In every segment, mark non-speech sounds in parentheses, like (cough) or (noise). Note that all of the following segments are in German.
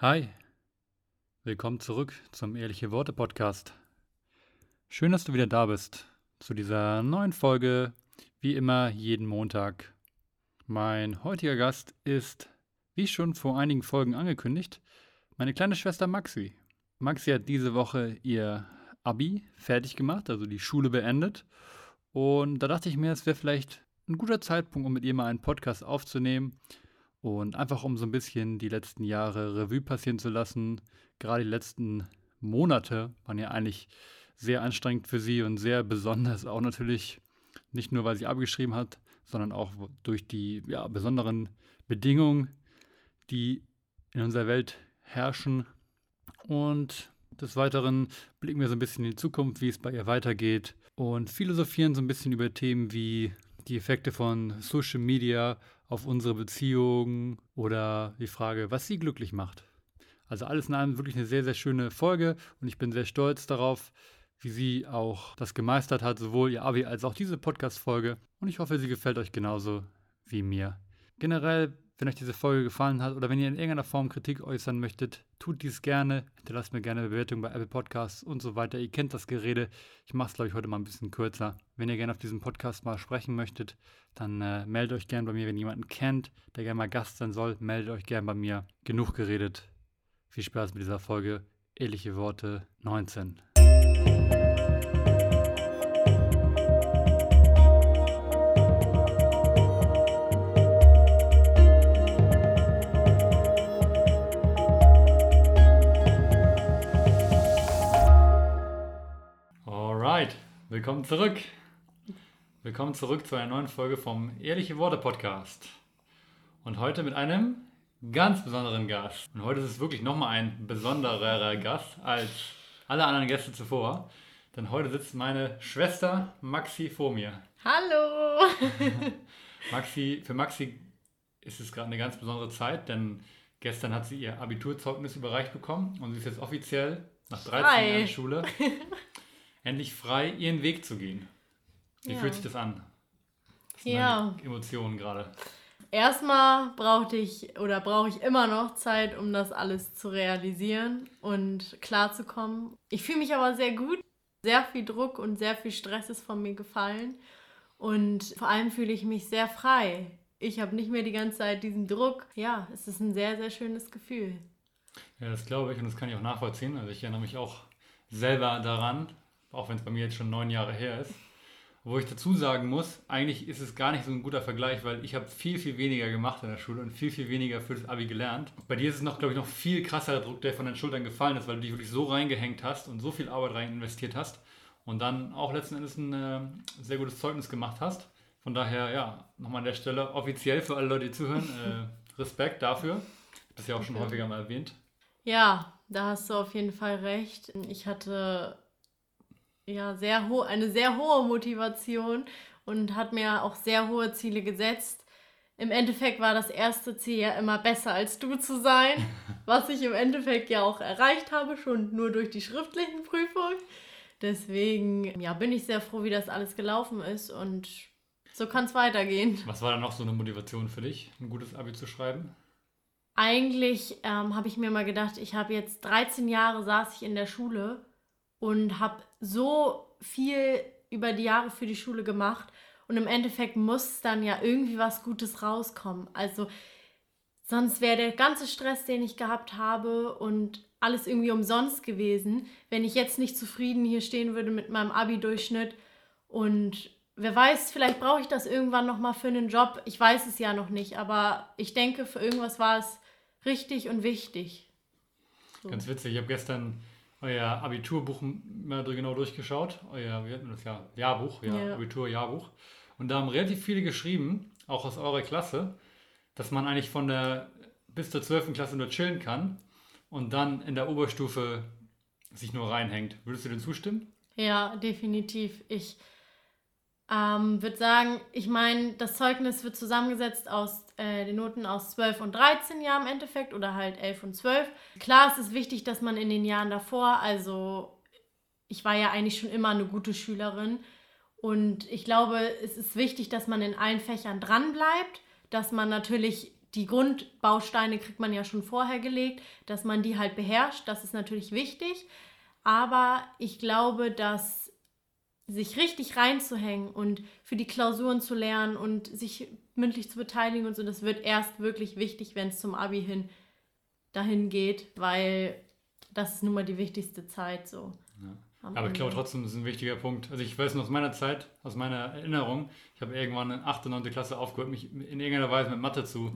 Hi, willkommen zurück zum Ehrliche Worte Podcast. Schön, dass du wieder da bist zu dieser neuen Folge, wie immer jeden Montag. Mein heutiger Gast ist, wie schon vor einigen Folgen angekündigt, meine kleine Schwester Maxi. Maxi hat diese Woche ihr Abi fertig gemacht, also die Schule beendet. Und da dachte ich mir, es wäre vielleicht ein guter Zeitpunkt, um mit ihr mal einen Podcast aufzunehmen und einfach um so ein bisschen die letzten Jahre Revue passieren zu lassen. Gerade die letzten Monate waren ja eigentlich sehr anstrengend für sie und sehr besonders auch natürlich nicht nur, weil sie abgeschrieben hat, sondern auch durch die ja, besonderen Bedingungen, die in unserer Welt herrschen. Und des Weiteren blicken wir so ein bisschen in die Zukunft, wie es bei ihr weitergeht und philosophieren so ein bisschen über Themen wie die Effekte von Social Media auf unsere Beziehungen oder die Frage, was sie glücklich macht. Also alles in allem wirklich eine sehr, sehr schöne Folge und ich bin sehr stolz darauf, wie sie auch das gemeistert hat, sowohl ihr Abi als auch diese Podcast-Folge. Und ich hoffe, sie gefällt euch genauso wie mir. Generell wenn euch diese Folge gefallen hat oder wenn ihr in irgendeiner Form Kritik äußern möchtet, tut dies gerne. Hinterlasst mir gerne eine Bewertung bei Apple Podcasts und so weiter. Ihr kennt das Gerede. Ich mache es, glaube ich, heute mal ein bisschen kürzer. Wenn ihr gerne auf diesem Podcast mal sprechen möchtet, dann äh, meldet euch gerne bei mir. Wenn ihr jemanden kennt, der gerne mal Gast sein soll, meldet euch gerne bei mir. Genug geredet. Viel Spaß mit dieser Folge. Ehrliche Worte 19. Willkommen zurück. Willkommen zurück zu einer neuen Folge vom Ehrliche Worte Podcast. Und heute mit einem ganz besonderen Gast. Und heute ist es wirklich nochmal ein besonderer Gast als alle anderen Gäste zuvor. Denn heute sitzt meine Schwester Maxi vor mir. Hallo! (laughs) Maxi, für Maxi ist es gerade eine ganz besondere Zeit, denn gestern hat sie ihr Abiturzeugnis überreicht bekommen und sie ist jetzt offiziell nach 13 Hi. Jahren Schule (laughs) endlich frei ihren Weg zu gehen. Wie ja. fühlt sich das an? Das sind ja. Emotionen gerade. Erstmal brauchte ich oder brauche ich immer noch Zeit, um das alles zu realisieren und klarzukommen. Ich fühle mich aber sehr gut. Sehr viel Druck und sehr viel Stress ist von mir gefallen. Und vor allem fühle ich mich sehr frei. Ich habe nicht mehr die ganze Zeit diesen Druck. Ja, es ist ein sehr, sehr schönes Gefühl. Ja, das glaube ich und das kann ich auch nachvollziehen. Also ich erinnere mich auch selber daran, auch wenn es bei mir jetzt schon neun Jahre her ist. Wo ich dazu sagen muss, eigentlich ist es gar nicht so ein guter Vergleich, weil ich habe viel, viel weniger gemacht in der Schule und viel, viel weniger für das Abi gelernt. Bei dir ist es noch, glaube ich, noch viel krasserer Druck, der von den Schultern gefallen ist, weil du dich wirklich so reingehängt hast und so viel Arbeit rein investiert hast und dann auch letzten Endes ein äh, sehr gutes Zeugnis gemacht hast. Von daher, ja, nochmal an der Stelle offiziell für alle Leute, die zuhören, äh, Respekt dafür. Ich habe das ja auch schon häufiger mal erwähnt. Ja, da hast du auf jeden Fall recht. Ich hatte ja, sehr ho eine sehr hohe Motivation und hat mir auch sehr hohe Ziele gesetzt. Im Endeffekt war das erste Ziel ja immer besser als du zu sein, (laughs) was ich im Endeffekt ja auch erreicht habe, schon nur durch die schriftlichen Prüfungen. Deswegen ja, bin ich sehr froh, wie das alles gelaufen ist und so kann es weitergehen. Was war dann noch so eine Motivation für dich, ein gutes Abi zu schreiben? Eigentlich ähm, habe ich mir mal gedacht, ich habe jetzt 13 Jahre saß ich in der Schule und habe so viel über die Jahre für die Schule gemacht und im Endeffekt muss dann ja irgendwie was Gutes rauskommen. Also sonst wäre der ganze Stress, den ich gehabt habe und alles irgendwie umsonst gewesen, wenn ich jetzt nicht zufrieden hier stehen würde mit meinem Abi-Durchschnitt und wer weiß, vielleicht brauche ich das irgendwann nochmal für einen Job. Ich weiß es ja noch nicht, aber ich denke, für irgendwas war es richtig und wichtig. So. Ganz witzig, ich habe gestern euer Abiturbuch mal genau durchgeschaut, euer, wie das ja, Jahrbuch, ja, ja. Abitur-Jahrbuch. Und da haben relativ viele geschrieben, auch aus eurer Klasse, dass man eigentlich von der bis zur 12. Klasse nur chillen kann und dann in der Oberstufe sich nur reinhängt. Würdest du dem zustimmen? Ja, definitiv. Ich ähm, würde sagen, ich meine, das Zeugnis wird zusammengesetzt aus äh, den Noten aus 12 und 13 Jahren im Endeffekt oder halt 11 und 12. Klar, es ist wichtig, dass man in den Jahren davor, also ich war ja eigentlich schon immer eine gute Schülerin und ich glaube, es ist wichtig, dass man in allen Fächern dran bleibt, dass man natürlich die Grundbausteine kriegt man ja schon vorher gelegt, dass man die halt beherrscht. Das ist natürlich wichtig. Aber ich glaube, dass sich richtig reinzuhängen und für die Klausuren zu lernen und sich mündlich zu beteiligen und so, das wird erst wirklich wichtig, wenn es zum Abi hin dahin geht, weil das ist nun mal die wichtigste Zeit so. Ja. Aber ich glaube trotzdem, das ist ein wichtiger Punkt. Also ich weiß noch aus meiner Zeit, aus meiner Erinnerung, ich habe irgendwann in 8. und 9. Klasse aufgehört, mich in irgendeiner Weise mit Mathe zu,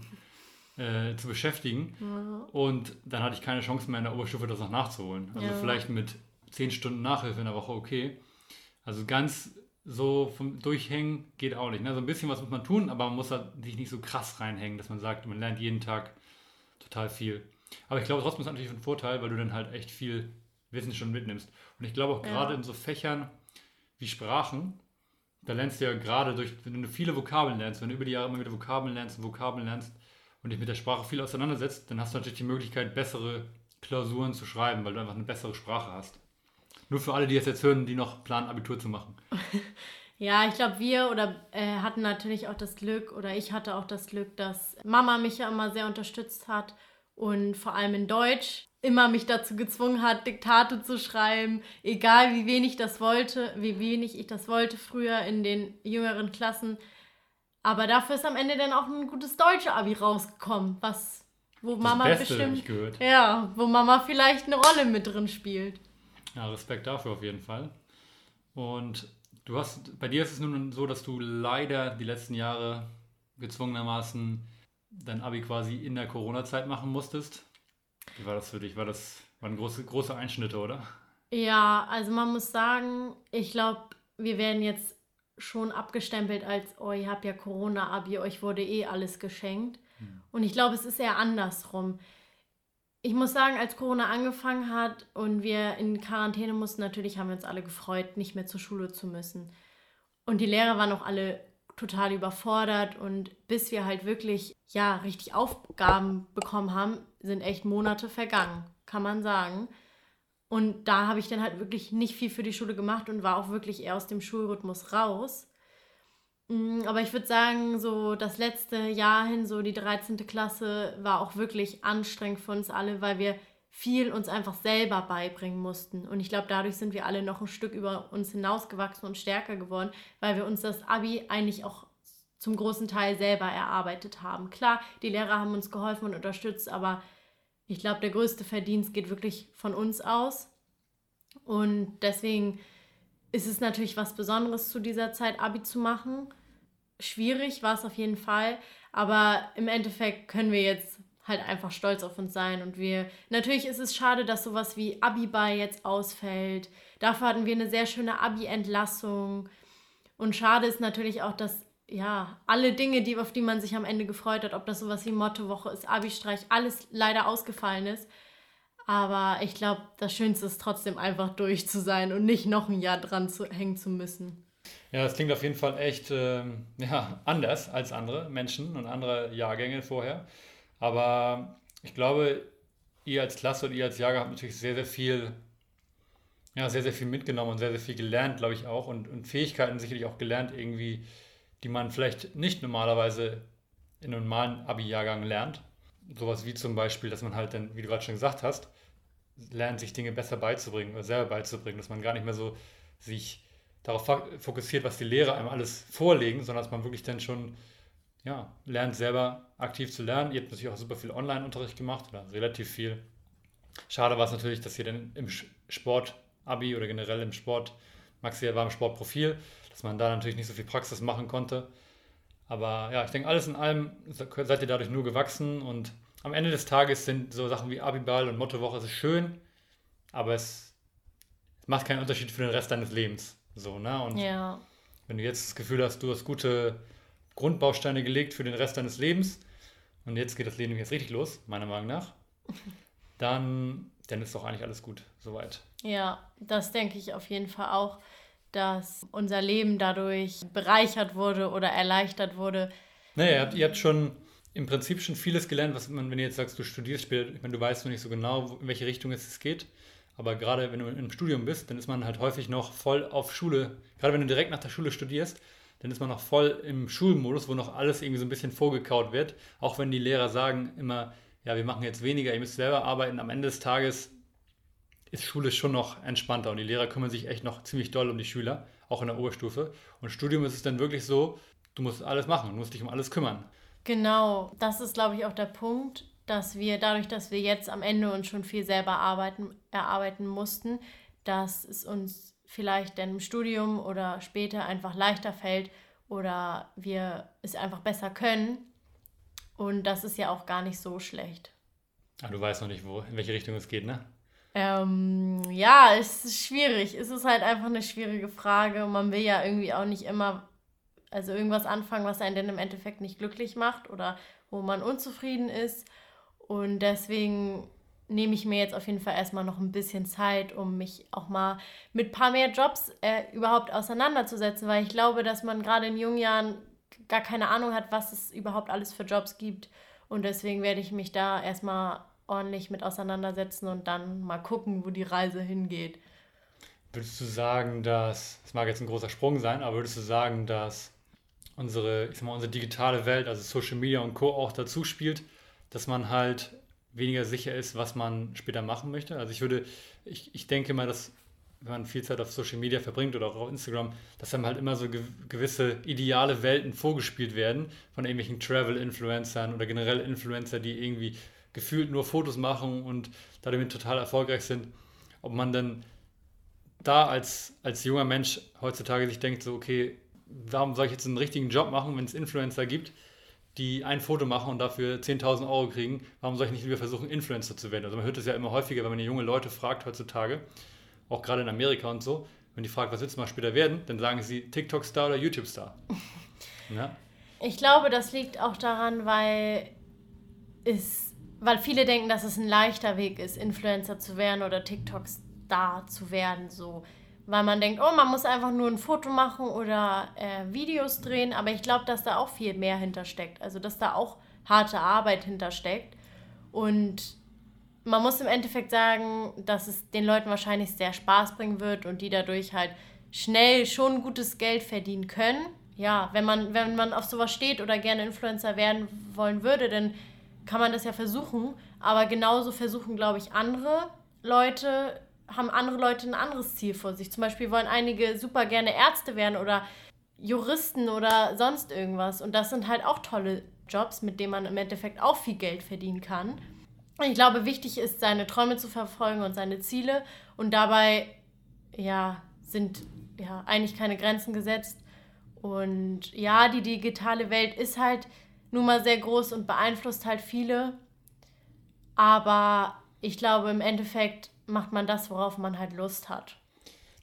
äh, zu beschäftigen. Mhm. Und dann hatte ich keine Chance mehr in der Oberstufe, das noch nachzuholen. Also ja. vielleicht mit 10 Stunden Nachhilfe in der Woche okay. Also ganz so vom Durchhängen geht auch nicht. Ne? So ein bisschen was muss man tun, aber man muss halt sich nicht so krass reinhängen, dass man sagt, man lernt jeden Tag total viel. Aber ich glaube trotzdem ist es natürlich ein Vorteil, weil du dann halt echt viel Wissen schon mitnimmst. Und ich glaube auch gerade ja. in so Fächern wie Sprachen, da lernst du ja gerade durch, wenn du viele Vokabeln lernst, wenn du über die Jahre immer wieder Vokabeln lernst und Vokabeln lernst und dich mit der Sprache viel auseinandersetzt, dann hast du natürlich die Möglichkeit, bessere Klausuren zu schreiben, weil du einfach eine bessere Sprache hast. Nur für alle, die es jetzt hören, die noch planen, Abitur zu machen. (laughs) Ja, ich glaube, wir oder äh, hatten natürlich auch das Glück oder ich hatte auch das Glück, dass Mama mich ja immer sehr unterstützt hat und vor allem in Deutsch immer mich dazu gezwungen hat, Diktate zu schreiben, egal wie wenig das wollte, wie wenig ich das wollte früher in den jüngeren Klassen. Aber dafür ist am Ende dann auch ein gutes deutsche Abi rausgekommen, was wo das Mama Beste, bestimmt gehört. ja, wo Mama vielleicht eine Rolle mit drin spielt. Ja, Respekt dafür auf jeden Fall. Und du hast bei dir ist es nun so, dass du leider die letzten Jahre gezwungenermaßen dein Abi quasi in der Corona-Zeit machen musstest. Wie war das für dich? War das waren große, große Einschnitte, oder? Ja, also man muss sagen, ich glaube, wir werden jetzt schon abgestempelt als, oh, ihr habt ja Corona-Abi, euch wurde eh alles geschenkt. Hm. Und ich glaube, es ist eher andersrum. Ich muss sagen, als Corona angefangen hat und wir in Quarantäne mussten, natürlich haben wir uns alle gefreut, nicht mehr zur Schule zu müssen. Und die Lehrer waren auch alle total überfordert und bis wir halt wirklich, ja, richtig Aufgaben bekommen haben, sind echt Monate vergangen, kann man sagen. Und da habe ich dann halt wirklich nicht viel für die Schule gemacht und war auch wirklich eher aus dem Schulrhythmus raus. Mm, aber ich würde sagen, so das letzte Jahr hin, so die 13. Klasse, war auch wirklich anstrengend für uns alle, weil wir viel uns einfach selber beibringen mussten. Und ich glaube, dadurch sind wir alle noch ein Stück über uns hinausgewachsen und stärker geworden, weil wir uns das Abi eigentlich auch zum großen Teil selber erarbeitet haben. Klar, die Lehrer haben uns geholfen und unterstützt, aber ich glaube, der größte Verdienst geht wirklich von uns aus. Und deswegen ist es natürlich was Besonderes zu dieser Zeit, Abi zu machen. Schwierig war es auf jeden Fall, aber im Endeffekt können wir jetzt halt einfach stolz auf uns sein. Und wir, natürlich ist es schade, dass sowas wie Abiball jetzt ausfällt. Dafür hatten wir eine sehr schöne Abi-Entlassung. Und schade ist natürlich auch, dass ja, alle Dinge, die, auf die man sich am Ende gefreut hat, ob das sowas wie Mottowoche ist, Abi-Streich, alles leider ausgefallen ist. Aber ich glaube, das Schönste ist trotzdem einfach durch zu sein und nicht noch ein Jahr dran zu, hängen zu müssen. Ja, das klingt auf jeden Fall echt ähm, (laughs) ja, anders als andere Menschen und andere Jahrgänge vorher. Aber ich glaube, ihr als Klasse und ihr als Jahrgang habt natürlich sehr, sehr viel, ja, sehr, sehr viel mitgenommen und sehr, sehr viel gelernt, glaube ich auch. Und, und Fähigkeiten sicherlich auch gelernt, irgendwie, die man vielleicht nicht normalerweise in einem normalen Abi-Jahrgang lernt. Sowas wie zum Beispiel, dass man halt dann, wie du gerade schon gesagt hast, lernt, sich Dinge besser beizubringen oder selber beizubringen, dass man gar nicht mehr so sich darauf fokussiert, was die Lehrer einem alles vorlegen, sondern dass man wirklich dann schon ja, lernt selber aktiv zu lernen. Ihr habt natürlich auch super viel Online-Unterricht gemacht oder relativ viel. Schade war es natürlich, dass ihr dann im Sport-Abi oder generell im Sport, Maxi war im Sportprofil, dass man da natürlich nicht so viel Praxis machen konnte. Aber ja, ich denke, alles in allem seid ihr dadurch nur gewachsen und am Ende des Tages sind so Sachen wie Abiball und Mottowoche es ist schön, aber es macht keinen Unterschied für den Rest deines Lebens. So, ne? Und ja. wenn du jetzt das Gefühl hast, du hast gute Grundbausteine gelegt für den Rest deines Lebens und jetzt geht das Leben jetzt richtig los, meiner Meinung nach, (laughs) dann, dann ist doch eigentlich alles gut, soweit. Ja, das denke ich auf jeden Fall auch, dass unser Leben dadurch bereichert wurde oder erleichtert wurde. Naja, ihr habt, ihr habt schon im Prinzip schon vieles gelernt, was man, wenn du jetzt sagst, du studierst später, ich meine, du weißt noch nicht so genau, in welche Richtung es geht. Aber gerade wenn du im Studium bist, dann ist man halt häufig noch voll auf Schule. Gerade wenn du direkt nach der Schule studierst, dann ist man noch voll im Schulmodus, wo noch alles irgendwie so ein bisschen vorgekaut wird. Auch wenn die Lehrer sagen immer, ja, wir machen jetzt weniger, ihr müsst selber arbeiten. Am Ende des Tages ist Schule schon noch entspannter und die Lehrer kümmern sich echt noch ziemlich doll um die Schüler, auch in der Oberstufe. Und Studium ist es dann wirklich so, du musst alles machen, du musst dich um alles kümmern. Genau, das ist, glaube ich, auch der Punkt, dass wir dadurch, dass wir jetzt am Ende uns schon viel selber arbeiten, erarbeiten mussten, dass es uns vielleicht dann im Studium oder später einfach leichter fällt oder wir es einfach besser können. Und das ist ja auch gar nicht so schlecht. Ah, du weißt noch nicht, wo, in welche Richtung es geht, ne? Ähm, ja, es ist schwierig. Es ist halt einfach eine schwierige Frage. Man will ja irgendwie auch nicht immer, also irgendwas anfangen, was einen denn im Endeffekt nicht glücklich macht oder wo man unzufrieden ist. Und deswegen nehme ich mir jetzt auf jeden Fall erstmal noch ein bisschen Zeit, um mich auch mal mit ein paar mehr Jobs äh, überhaupt auseinanderzusetzen, weil ich glaube, dass man gerade in jungen Jahren gar keine Ahnung hat, was es überhaupt alles für Jobs gibt. Und deswegen werde ich mich da erstmal ordentlich mit auseinandersetzen und dann mal gucken, wo die Reise hingeht. Würdest du sagen, dass, das mag jetzt ein großer Sprung sein, aber würdest du sagen, dass unsere, ich sag mal, unsere digitale Welt, also Social Media und Co. auch dazu spielt, dass man halt weniger sicher ist, was man später machen möchte? Also ich würde, ich, ich denke mal, dass wenn man viel Zeit auf Social Media verbringt oder auch auf Instagram, dass einem halt immer so gewisse ideale Welten vorgespielt werden von irgendwelchen Travel-Influencern oder generell Influencer, die irgendwie gefühlt nur Fotos machen und damit total erfolgreich sind, ob man dann da als, als junger Mensch heutzutage sich denkt, so, okay, warum soll ich jetzt einen richtigen Job machen, wenn es Influencer gibt, die ein Foto machen und dafür 10.000 Euro kriegen, warum soll ich nicht lieber versuchen, Influencer zu werden? Also man hört es ja immer häufiger, wenn man junge Leute fragt heutzutage, auch gerade in Amerika und so, wenn die fragt, was willst du mal später werden, dann sagen sie TikTok-Star oder YouTube-Star. (laughs) ja? Ich glaube, das liegt auch daran, weil es weil viele denken, dass es ein leichter Weg ist, Influencer zu werden oder TikTok-Star zu werden. So. Weil man denkt, oh, man muss einfach nur ein Foto machen oder äh, Videos drehen. Aber ich glaube, dass da auch viel mehr hintersteckt. Also, dass da auch harte Arbeit hintersteckt. Und man muss im Endeffekt sagen, dass es den Leuten wahrscheinlich sehr Spaß bringen wird und die dadurch halt schnell schon gutes Geld verdienen können. Ja, wenn man, wenn man auf sowas steht oder gerne Influencer werden wollen würde, dann kann man das ja versuchen, aber genauso versuchen, glaube ich, andere Leute, haben andere Leute ein anderes Ziel vor sich. Zum Beispiel wollen einige super gerne Ärzte werden oder Juristen oder sonst irgendwas. Und das sind halt auch tolle Jobs, mit denen man im Endeffekt auch viel Geld verdienen kann. Ich glaube, wichtig ist, seine Träume zu verfolgen und seine Ziele. Und dabei, ja, sind ja eigentlich keine Grenzen gesetzt. Und ja, die digitale Welt ist halt nun mal sehr groß und beeinflusst halt viele. Aber ich glaube, im Endeffekt macht man das, worauf man halt Lust hat.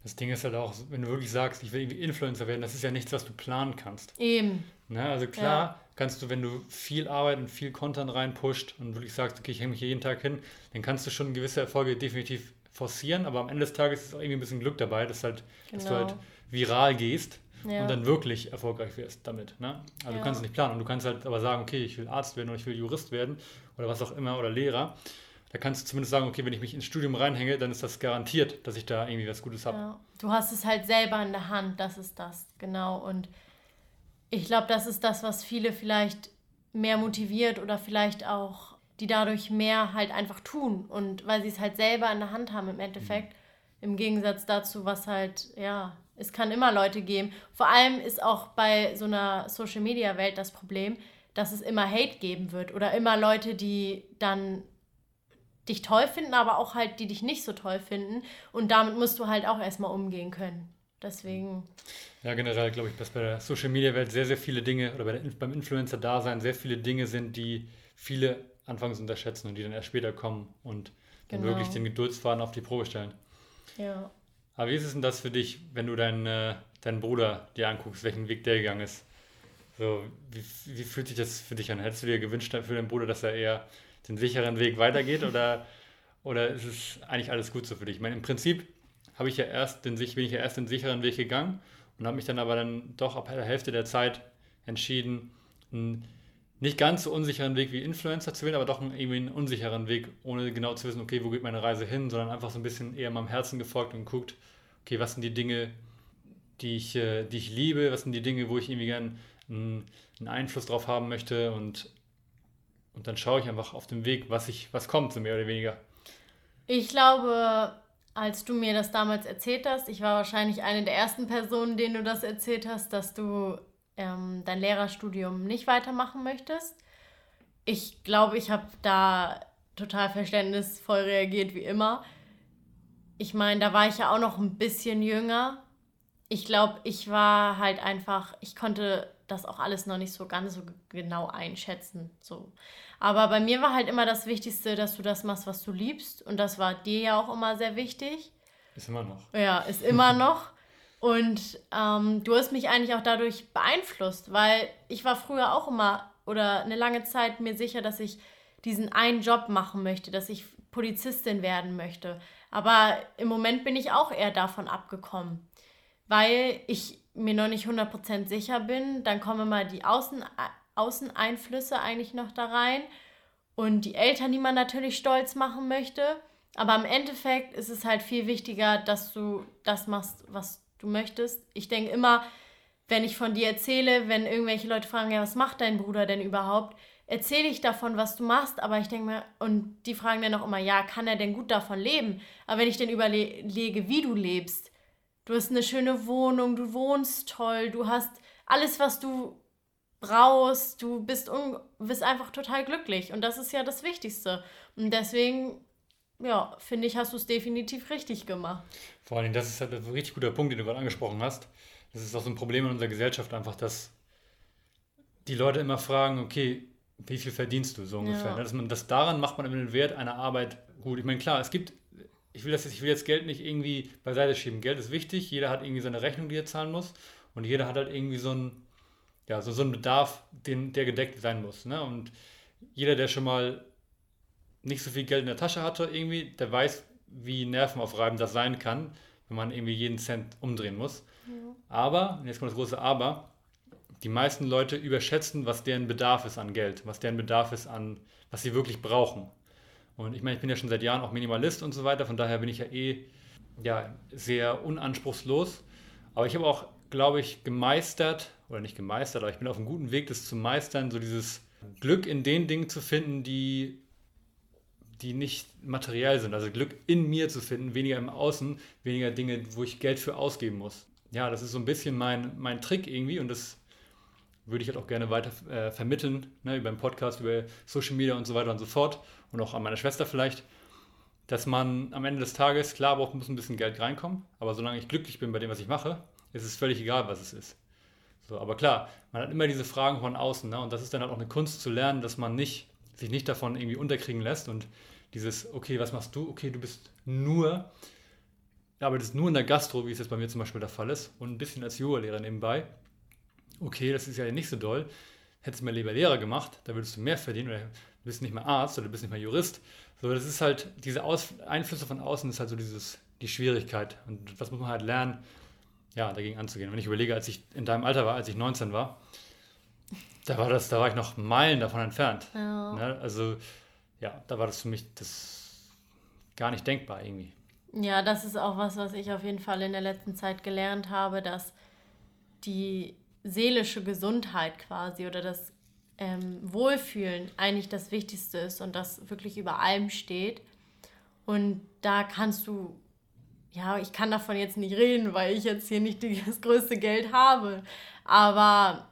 Das Ding ist halt auch, wenn du wirklich sagst, ich will irgendwie Influencer werden, das ist ja nichts, was du planen kannst. Eben. Ne? Also klar, ja. kannst du, wenn du viel Arbeit und viel Content reinpusht und wirklich sagst, okay, ich hänge mich hier jeden Tag hin, dann kannst du schon gewisse Erfolge definitiv forcieren, aber am Ende des Tages ist auch irgendwie ein bisschen Glück dabei, dass, halt, genau. dass du halt genau. viral gehst ja. und dann wirklich erfolgreich wirst damit. Ne? Also ja. du kannst es nicht planen und du kannst halt aber sagen, okay, ich will Arzt werden oder ich will Jurist werden oder was auch immer oder Lehrer. Da kannst du zumindest sagen, okay, wenn ich mich ins Studium reinhänge, dann ist das garantiert, dass ich da irgendwie was Gutes habe. Ja. Du hast es halt selber in der Hand, das ist das, genau. Und ich glaube, das ist das, was viele vielleicht mehr motiviert oder vielleicht auch, die dadurch mehr halt einfach tun. Und weil sie es halt selber in der Hand haben im Endeffekt. Mhm. Im Gegensatz dazu, was halt, ja, es kann immer Leute geben. Vor allem ist auch bei so einer Social-Media-Welt das Problem, dass es immer Hate geben wird oder immer Leute, die dann dich toll finden, aber auch halt, die dich nicht so toll finden. Und damit musst du halt auch erstmal umgehen können. Deswegen. Ja, generell glaube ich, dass bei der Social Media Welt sehr, sehr viele Dinge oder der, beim Influencer-Dasein sehr viele Dinge sind, die viele anfangs unterschätzen und die dann erst später kommen und dann genau. wirklich den Geduldsfaden auf die Probe stellen. Ja. Aber wie ist es denn das für dich, wenn du deinen, äh, deinen Bruder dir anguckst, welchen Weg der gegangen ist? So, wie, wie fühlt sich das für dich an? Hättest du dir gewünscht für deinen Bruder, dass er eher den sicheren Weg weitergeht oder, oder ist es eigentlich alles gut so für dich? Ich meine, im Prinzip ich ja erst den, bin ich ja erst den sicheren Weg gegangen und habe mich dann aber dann doch ab der Hälfte der Zeit entschieden, einen nicht ganz so unsicheren Weg wie Influencer zu wählen, aber doch einen, irgendwie einen unsicheren Weg, ohne genau zu wissen, okay, wo geht meine Reise hin, sondern einfach so ein bisschen eher meinem Herzen gefolgt und guckt, okay, was sind die Dinge, die ich, äh, die ich liebe, was sind die Dinge, wo ich irgendwie gerne einen, einen Einfluss drauf haben möchte und, und dann schaue ich einfach auf dem Weg, was ich, was kommt, so mehr oder weniger. Ich glaube, als du mir das damals erzählt hast, ich war wahrscheinlich eine der ersten Personen, denen du das erzählt hast, dass du ähm, dein Lehrerstudium nicht weitermachen möchtest. Ich glaube, ich habe da total verständnisvoll reagiert, wie immer. Ich meine, da war ich ja auch noch ein bisschen jünger. Ich glaube, ich war halt einfach, ich konnte das auch alles noch nicht so ganz so genau einschätzen. So. Aber bei mir war halt immer das Wichtigste, dass du das machst, was du liebst. Und das war dir ja auch immer sehr wichtig. Ist immer noch. Ja, ist immer (laughs) noch. Und ähm, du hast mich eigentlich auch dadurch beeinflusst, weil ich war früher auch immer oder eine lange Zeit mir sicher, dass ich diesen einen Job machen möchte, dass ich Polizistin werden möchte. Aber im Moment bin ich auch eher davon abgekommen, weil ich mir noch nicht 100% sicher bin. Dann kommen immer die Außen Außeneinflüsse eigentlich noch da rein und die Eltern, die man natürlich stolz machen möchte. Aber im Endeffekt ist es halt viel wichtiger, dass du das machst, was du möchtest. Ich denke immer, wenn ich von dir erzähle, wenn irgendwelche Leute fragen, ja, was macht dein Bruder denn überhaupt, erzähle ich davon, was du machst, aber ich denke mir, und die fragen dann auch immer, ja, kann er denn gut davon leben? Aber wenn ich dann überlege, wie du lebst, du hast eine schöne Wohnung, du wohnst toll, du hast alles, was du brauchst, du bist, bist einfach total glücklich und das ist ja das Wichtigste. Und deswegen, ja, finde ich, hast du es definitiv richtig gemacht. Vor allem, das ist halt ein richtig guter Punkt, den du gerade angesprochen hast. Das ist auch so ein Problem in unserer Gesellschaft einfach, dass die Leute immer fragen, okay, wie viel verdienst du so ungefähr? Ja. Dass man das daran macht man immer den Wert einer Arbeit gut. Ich meine, klar, es gibt, ich will, das jetzt, ich will jetzt Geld nicht irgendwie beiseite schieben. Geld ist wichtig, jeder hat irgendwie seine Rechnung, die er zahlen muss und jeder hat halt irgendwie so ein ja, so, so ein Bedarf, den, der gedeckt sein muss. Ne? Und jeder, der schon mal nicht so viel Geld in der Tasche hatte, irgendwie, der weiß, wie nervenaufreibend das sein kann, wenn man irgendwie jeden Cent umdrehen muss. Ja. Aber, und jetzt kommt das große Aber, die meisten Leute überschätzen, was deren Bedarf ist an Geld, was deren Bedarf ist an, was sie wirklich brauchen. Und ich meine, ich bin ja schon seit Jahren auch Minimalist und so weiter, von daher bin ich ja eh ja, sehr unanspruchslos. Aber ich habe auch, glaube ich, gemeistert, oder nicht gemeistert, aber ich bin auf einem guten Weg, das zu meistern, so dieses Glück in den Dingen zu finden, die, die nicht materiell sind. Also Glück in mir zu finden, weniger im Außen, weniger Dinge, wo ich Geld für ausgeben muss. Ja, das ist so ein bisschen mein, mein Trick irgendwie und das würde ich halt auch gerne weiter äh, vermitteln, ne, über den Podcast, über Social Media und so weiter und so fort und auch an meine Schwester vielleicht, dass man am Ende des Tages, klar, braucht muss ein bisschen Geld reinkommen, aber solange ich glücklich bin bei dem, was ich mache, ist es völlig egal, was es ist. So, aber klar, man hat immer diese Fragen von außen, ne? und das ist dann halt auch eine Kunst zu lernen, dass man nicht, sich nicht davon irgendwie unterkriegen lässt und dieses, okay, was machst du? Okay, du bist nur, arbeitest nur in der Gastro, wie es jetzt bei mir zum Beispiel der Fall ist, und ein bisschen als Yoga-Lehrer nebenbei. Okay, das ist ja nicht so doll. Hättest du mal lieber Lehrer gemacht, da würdest du mehr verdienen, oder du bist nicht mehr Arzt oder du bist nicht mehr Jurist. So, das ist halt, diese Aus Einflüsse von außen ist halt so dieses, die Schwierigkeit. Und das muss man halt lernen, ja, dagegen anzugehen. Wenn ich überlege, als ich in deinem Alter war, als ich 19 war, da war das, da war ich noch Meilen davon entfernt. Ja. Ne? Also ja, da war das für mich das gar nicht denkbar irgendwie. Ja, das ist auch was, was ich auf jeden Fall in der letzten Zeit gelernt habe, dass die seelische Gesundheit quasi oder das ähm, Wohlfühlen eigentlich das Wichtigste ist und das wirklich über allem steht. Und da kannst du ja, ich kann davon jetzt nicht reden, weil ich jetzt hier nicht (laughs) das größte Geld habe. Aber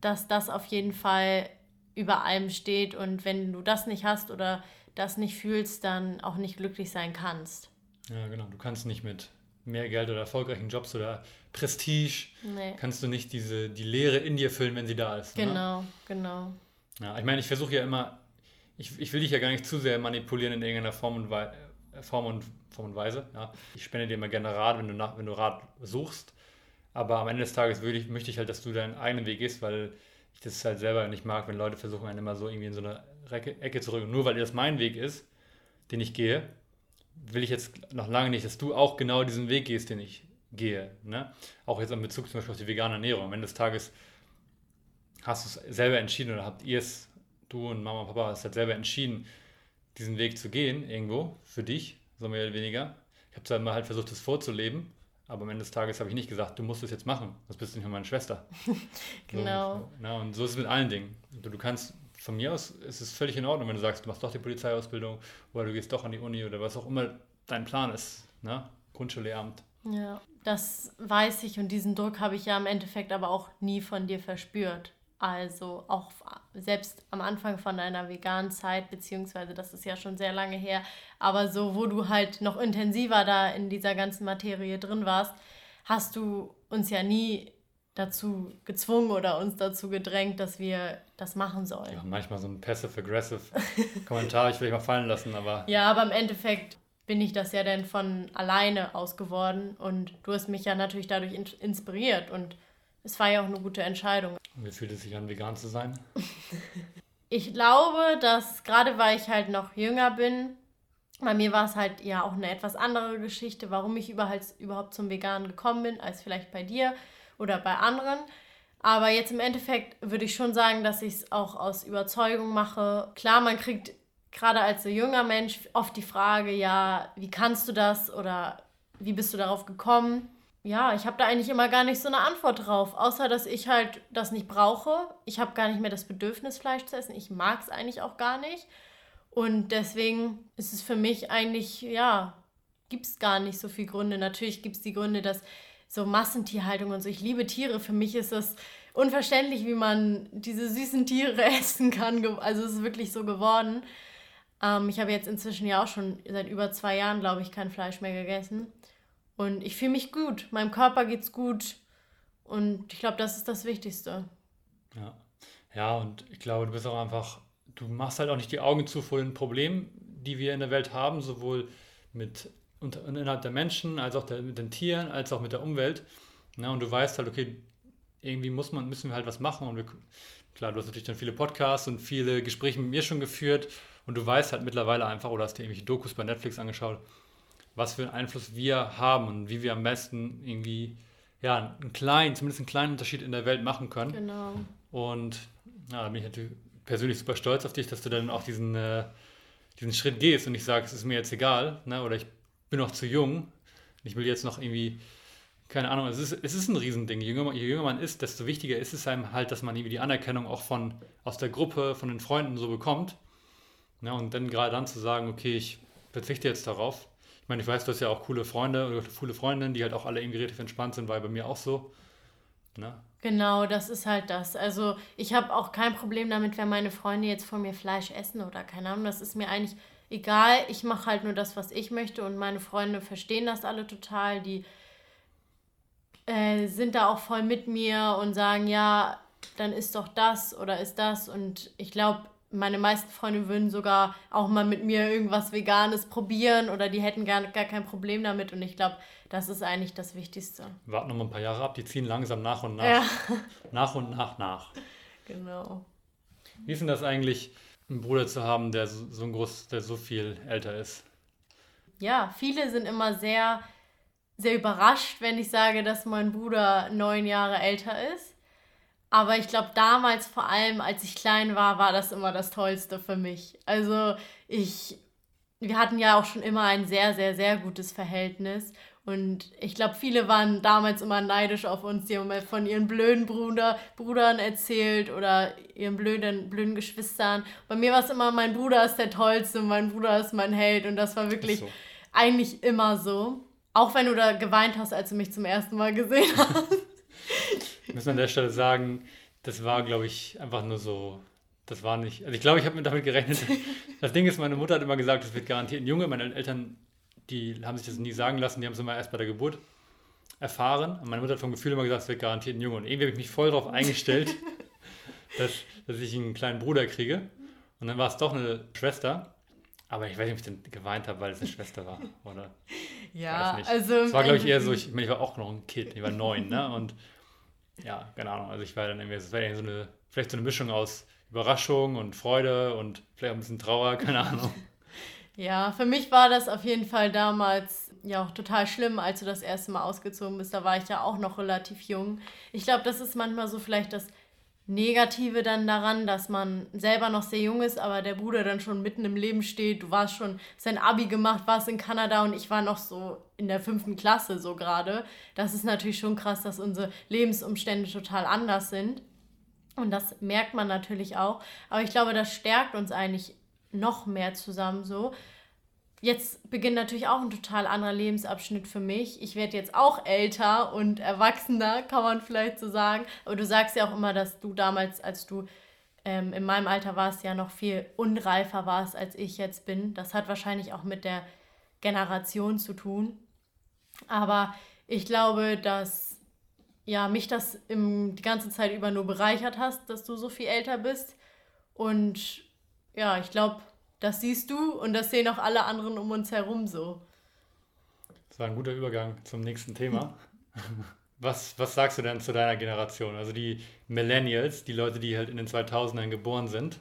dass das auf jeden Fall über allem steht und wenn du das nicht hast oder das nicht fühlst, dann auch nicht glücklich sein kannst. Ja, genau. Du kannst nicht mit mehr Geld oder erfolgreichen Jobs oder Prestige, nee. kannst du nicht diese, die Leere in dir füllen, wenn sie da ist. Ne? Genau, ne? genau. Ja, ich meine, ich versuche ja immer, ich, ich will dich ja gar nicht zu sehr manipulieren in irgendeiner Form und Weise Form und, Form und Weise. Ja. Ich spende dir immer gerne Rat, wenn du, nach, wenn du Rat suchst. Aber am Ende des Tages ich, möchte ich halt, dass du deinen eigenen Weg gehst, weil ich das halt selber nicht mag, wenn Leute versuchen, einen immer so irgendwie in so eine Ecke zu rücken. Nur weil das mein Weg ist, den ich gehe, will ich jetzt noch lange nicht, dass du auch genau diesen Weg gehst, den ich gehe. Ne? Auch jetzt in Bezug zum Beispiel auf die vegane Ernährung. Am Ende des Tages hast du es selber entschieden oder habt ihr es, du und Mama und Papa, hast halt selber entschieden, diesen Weg zu gehen, irgendwo, für dich, so mehr oder weniger. Ich habe zwar immer halt versucht, das vorzuleben, aber am Ende des Tages habe ich nicht gesagt, du musst es jetzt machen, das bist du nicht mehr meine Schwester. (laughs) genau. So, na, und so ist es mit allen Dingen. Du, du kannst, von mir aus ist es völlig in Ordnung, wenn du sagst, du machst doch die Polizeiausbildung oder du gehst doch an die Uni oder was auch immer dein Plan ist. Ne? Grundschullehramt. Ja, das weiß ich und diesen Druck habe ich ja im Endeffekt aber auch nie von dir verspürt. Also auch selbst am Anfang von deiner veganen Zeit, beziehungsweise das ist ja schon sehr lange her, aber so, wo du halt noch intensiver da in dieser ganzen Materie drin warst, hast du uns ja nie dazu gezwungen oder uns dazu gedrängt, dass wir das machen sollen. Ja, manchmal so ein passive-aggressive (laughs) Kommentar, ich will ich mal fallen lassen, aber. Ja, aber im Endeffekt bin ich das ja dann von alleine aus geworden und du hast mich ja natürlich dadurch in inspiriert und es war ja auch eine gute Entscheidung. Und wie fühlt es sich an, vegan zu sein? (laughs) ich glaube, dass gerade weil ich halt noch jünger bin, bei mir war es halt ja auch eine etwas andere Geschichte, warum ich überhaupt zum Veganen gekommen bin, als vielleicht bei dir oder bei anderen. Aber jetzt im Endeffekt würde ich schon sagen, dass ich es auch aus Überzeugung mache. Klar, man kriegt gerade als so junger Mensch oft die Frage, ja, wie kannst du das oder wie bist du darauf gekommen? Ja, ich habe da eigentlich immer gar nicht so eine Antwort drauf, außer dass ich halt das nicht brauche. Ich habe gar nicht mehr das Bedürfnis, Fleisch zu essen. Ich mag es eigentlich auch gar nicht. Und deswegen ist es für mich eigentlich, ja, gibt es gar nicht so viele Gründe. Natürlich gibt es die Gründe, dass so Massentierhaltung und so, ich liebe Tiere. Für mich ist es unverständlich, wie man diese süßen Tiere (laughs) essen kann. Also es ist wirklich so geworden. Ähm, ich habe jetzt inzwischen ja auch schon seit über zwei Jahren, glaube ich, kein Fleisch mehr gegessen. Und ich fühle mich gut. Meinem Körper geht's gut. Und ich glaube, das ist das Wichtigste. Ja. Ja, und ich glaube, du bist auch einfach, du machst halt auch nicht die Augen zu vor den Problemen, die wir in der Welt haben, sowohl mit unter, innerhalb der Menschen, als auch der, mit den Tieren, als auch mit der Umwelt. Ja, und du weißt halt, okay, irgendwie muss man, müssen wir halt was machen. Und wir, klar, du hast natürlich dann viele Podcasts und viele Gespräche mit mir schon geführt und du weißt halt mittlerweile einfach, oder hast dir irgendwelche Dokus bei Netflix angeschaut, was für einen Einfluss wir haben und wie wir am besten irgendwie, ja, einen kleinen, zumindest einen kleinen Unterschied in der Welt machen können. Genau. Und ja, da bin ich natürlich persönlich super stolz auf dich, dass du dann auch diesen, äh, diesen Schritt gehst und nicht sagst, es ist mir jetzt egal, ne? oder ich bin noch zu jung, ich will jetzt noch irgendwie, keine Ahnung, es ist, es ist ein Riesending. Je jünger, je jünger man ist, desto wichtiger ist es einem halt, dass man irgendwie die Anerkennung auch von, aus der Gruppe, von den Freunden so bekommt. Ja, und dann gerade dann zu sagen, okay, ich verzichte jetzt darauf. Ich meine, ich weiß, du hast ja auch coole Freunde oder coole Freundinnen, die halt auch alle irgendwie relativ entspannt sind, war bei mir auch so. Ne? Genau, das ist halt das. Also ich habe auch kein Problem damit, wenn meine Freunde jetzt von mir Fleisch essen oder keine Ahnung. Das ist mir eigentlich egal. Ich mache halt nur das, was ich möchte und meine Freunde verstehen das alle total. Die äh, sind da auch voll mit mir und sagen, ja, dann ist doch das oder ist das. Und ich glaube, meine meisten Freunde würden sogar auch mal mit mir irgendwas Veganes probieren oder die hätten gar, gar kein Problem damit. Und ich glaube, das ist eigentlich das Wichtigste. Warten noch mal ein paar Jahre ab, die ziehen langsam nach und nach. Ja. (laughs) Nach und nach nach. Genau. Wie ist denn das eigentlich, einen Bruder zu haben, der so, so ein groß, der so viel älter ist? Ja, viele sind immer sehr, sehr überrascht, wenn ich sage, dass mein Bruder neun Jahre älter ist. Aber ich glaube, damals vor allem, als ich klein war, war das immer das Tollste für mich. Also ich, wir hatten ja auch schon immer ein sehr, sehr, sehr gutes Verhältnis. Und ich glaube, viele waren damals immer neidisch auf uns. Die haben mal von ihren blöden Bruder, Brudern erzählt oder ihren blöden, blöden Geschwistern. Bei mir war es immer, mein Bruder ist der Tollste, mein Bruder ist mein Held. Und das war wirklich so. eigentlich immer so. Auch wenn du da geweint hast, als du mich zum ersten Mal gesehen (laughs) hast. Muss man an der Stelle sagen, das war, glaube ich, einfach nur so. Das war nicht. Also ich glaube, ich habe damit gerechnet. (laughs) Das Ding ist, meine Mutter hat immer gesagt, es wird garantiert ein Junge. Meine Eltern, die haben sich das nie sagen lassen, die haben es immer erst bei der Geburt erfahren. Und meine Mutter hat vom Gefühl immer gesagt, es wird garantiert ein Junge. Und irgendwie habe ich mich voll darauf eingestellt, (laughs) dass, dass ich einen kleinen Bruder kriege. Und dann war es doch eine Schwester. Aber ich weiß nicht, ob ich dann geweint habe, weil es eine Schwester war. Oder? Ja, also. Es war, glaube ich, eher so, ich, ich, meine, ich war auch noch ein Kind, ich war neun, ne? Und ja, keine Ahnung. Also ich war dann irgendwie, es war so eine, vielleicht so eine Mischung aus Überraschung und Freude und vielleicht auch ein bisschen Trauer, keine Ahnung. Ja, für mich war das auf jeden Fall damals ja auch total schlimm, als du das erste Mal ausgezogen bist. Da war ich ja auch noch relativ jung. Ich glaube, das ist manchmal so vielleicht das Negative dann daran, dass man selber noch sehr jung ist, aber der Bruder dann schon mitten im Leben steht. Du warst schon sein Abi gemacht, warst in Kanada und ich war noch so in der fünften Klasse so gerade. Das ist natürlich schon krass, dass unsere Lebensumstände total anders sind. Und das merkt man natürlich auch. Aber ich glaube, das stärkt uns eigentlich noch mehr zusammen so. Jetzt beginnt natürlich auch ein total anderer Lebensabschnitt für mich. Ich werde jetzt auch älter und erwachsener, kann man vielleicht so sagen. Aber du sagst ja auch immer, dass du damals, als du ähm, in meinem Alter warst, ja noch viel unreifer warst, als ich jetzt bin. Das hat wahrscheinlich auch mit der Generation zu tun. Aber ich glaube, dass ja, mich das im, die ganze Zeit über nur bereichert hast, dass du so viel älter bist. Und ja, ich glaube, das siehst du und das sehen auch alle anderen um uns herum so. Das war ein guter Übergang zum nächsten Thema. (laughs) Was, was sagst du denn zu deiner Generation? Also die Millennials, die Leute, die halt in den 2000ern geboren sind,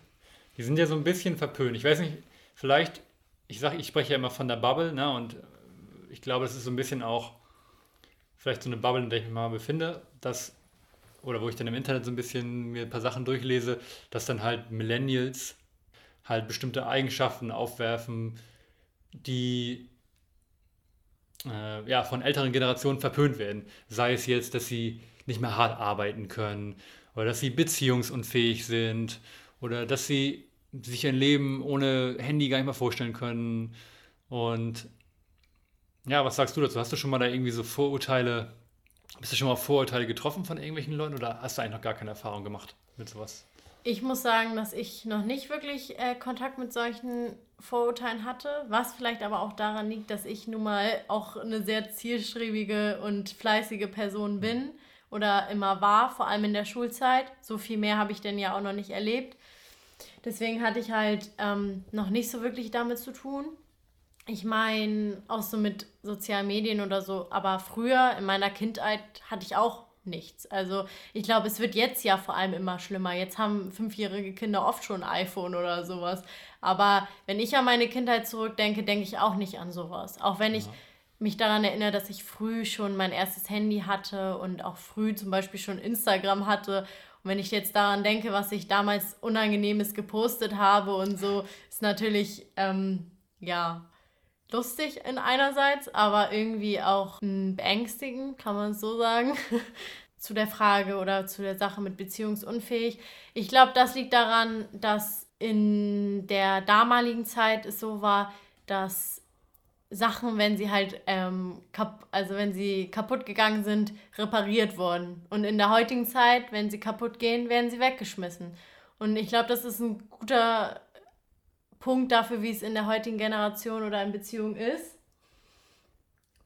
die sind ja so ein bisschen verpönt. Ich weiß nicht, vielleicht, ich sage, ich spreche ja immer von der Bubble, ne? Und ich glaube, es ist so ein bisschen auch vielleicht so eine Bubble, in der ich mich mal befinde, dass, oder wo ich dann im Internet so ein bisschen mir ein paar Sachen durchlese, dass dann halt Millennials halt bestimmte Eigenschaften aufwerfen, die äh, ja, von älteren Generationen verpönt werden. Sei es jetzt, dass sie nicht mehr hart arbeiten können oder dass sie beziehungsunfähig sind oder dass sie sich ein Leben ohne Handy gar nicht mehr vorstellen können. Und ja, was sagst du dazu? Hast du schon mal da irgendwie so Vorurteile, bist du schon mal Vorurteile getroffen von irgendwelchen Leuten oder hast du eigentlich noch gar keine Erfahrung gemacht mit sowas? Ich muss sagen, dass ich noch nicht wirklich äh, Kontakt mit solchen Vorurteilen hatte, was vielleicht aber auch daran liegt, dass ich nun mal auch eine sehr zielstrebige und fleißige Person bin oder immer war, vor allem in der Schulzeit. So viel mehr habe ich denn ja auch noch nicht erlebt. Deswegen hatte ich halt ähm, noch nicht so wirklich damit zu tun. Ich meine, auch so mit sozialen Medien oder so, aber früher in meiner Kindheit hatte ich auch nichts. Also ich glaube, es wird jetzt ja vor allem immer schlimmer. Jetzt haben fünfjährige Kinder oft schon ein iPhone oder sowas. Aber wenn ich an meine Kindheit zurückdenke, denke ich auch nicht an sowas. Auch wenn ich mich daran erinnere, dass ich früh schon mein erstes Handy hatte und auch früh zum Beispiel schon Instagram hatte. Und wenn ich jetzt daran denke, was ich damals Unangenehmes gepostet habe und so, ist natürlich, ähm, ja, lustig in einerseits, aber irgendwie auch beängstigend, kann man so sagen. (laughs) zu der Frage oder zu der Sache mit beziehungsunfähig. Ich glaube, das liegt daran, dass in der damaligen Zeit es so war, dass Sachen, wenn sie halt, ähm, also wenn sie kaputt gegangen sind, repariert wurden. Und in der heutigen Zeit, wenn sie kaputt gehen, werden sie weggeschmissen. Und ich glaube, das ist ein guter Punkt dafür, wie es in der heutigen Generation oder in Beziehung ist.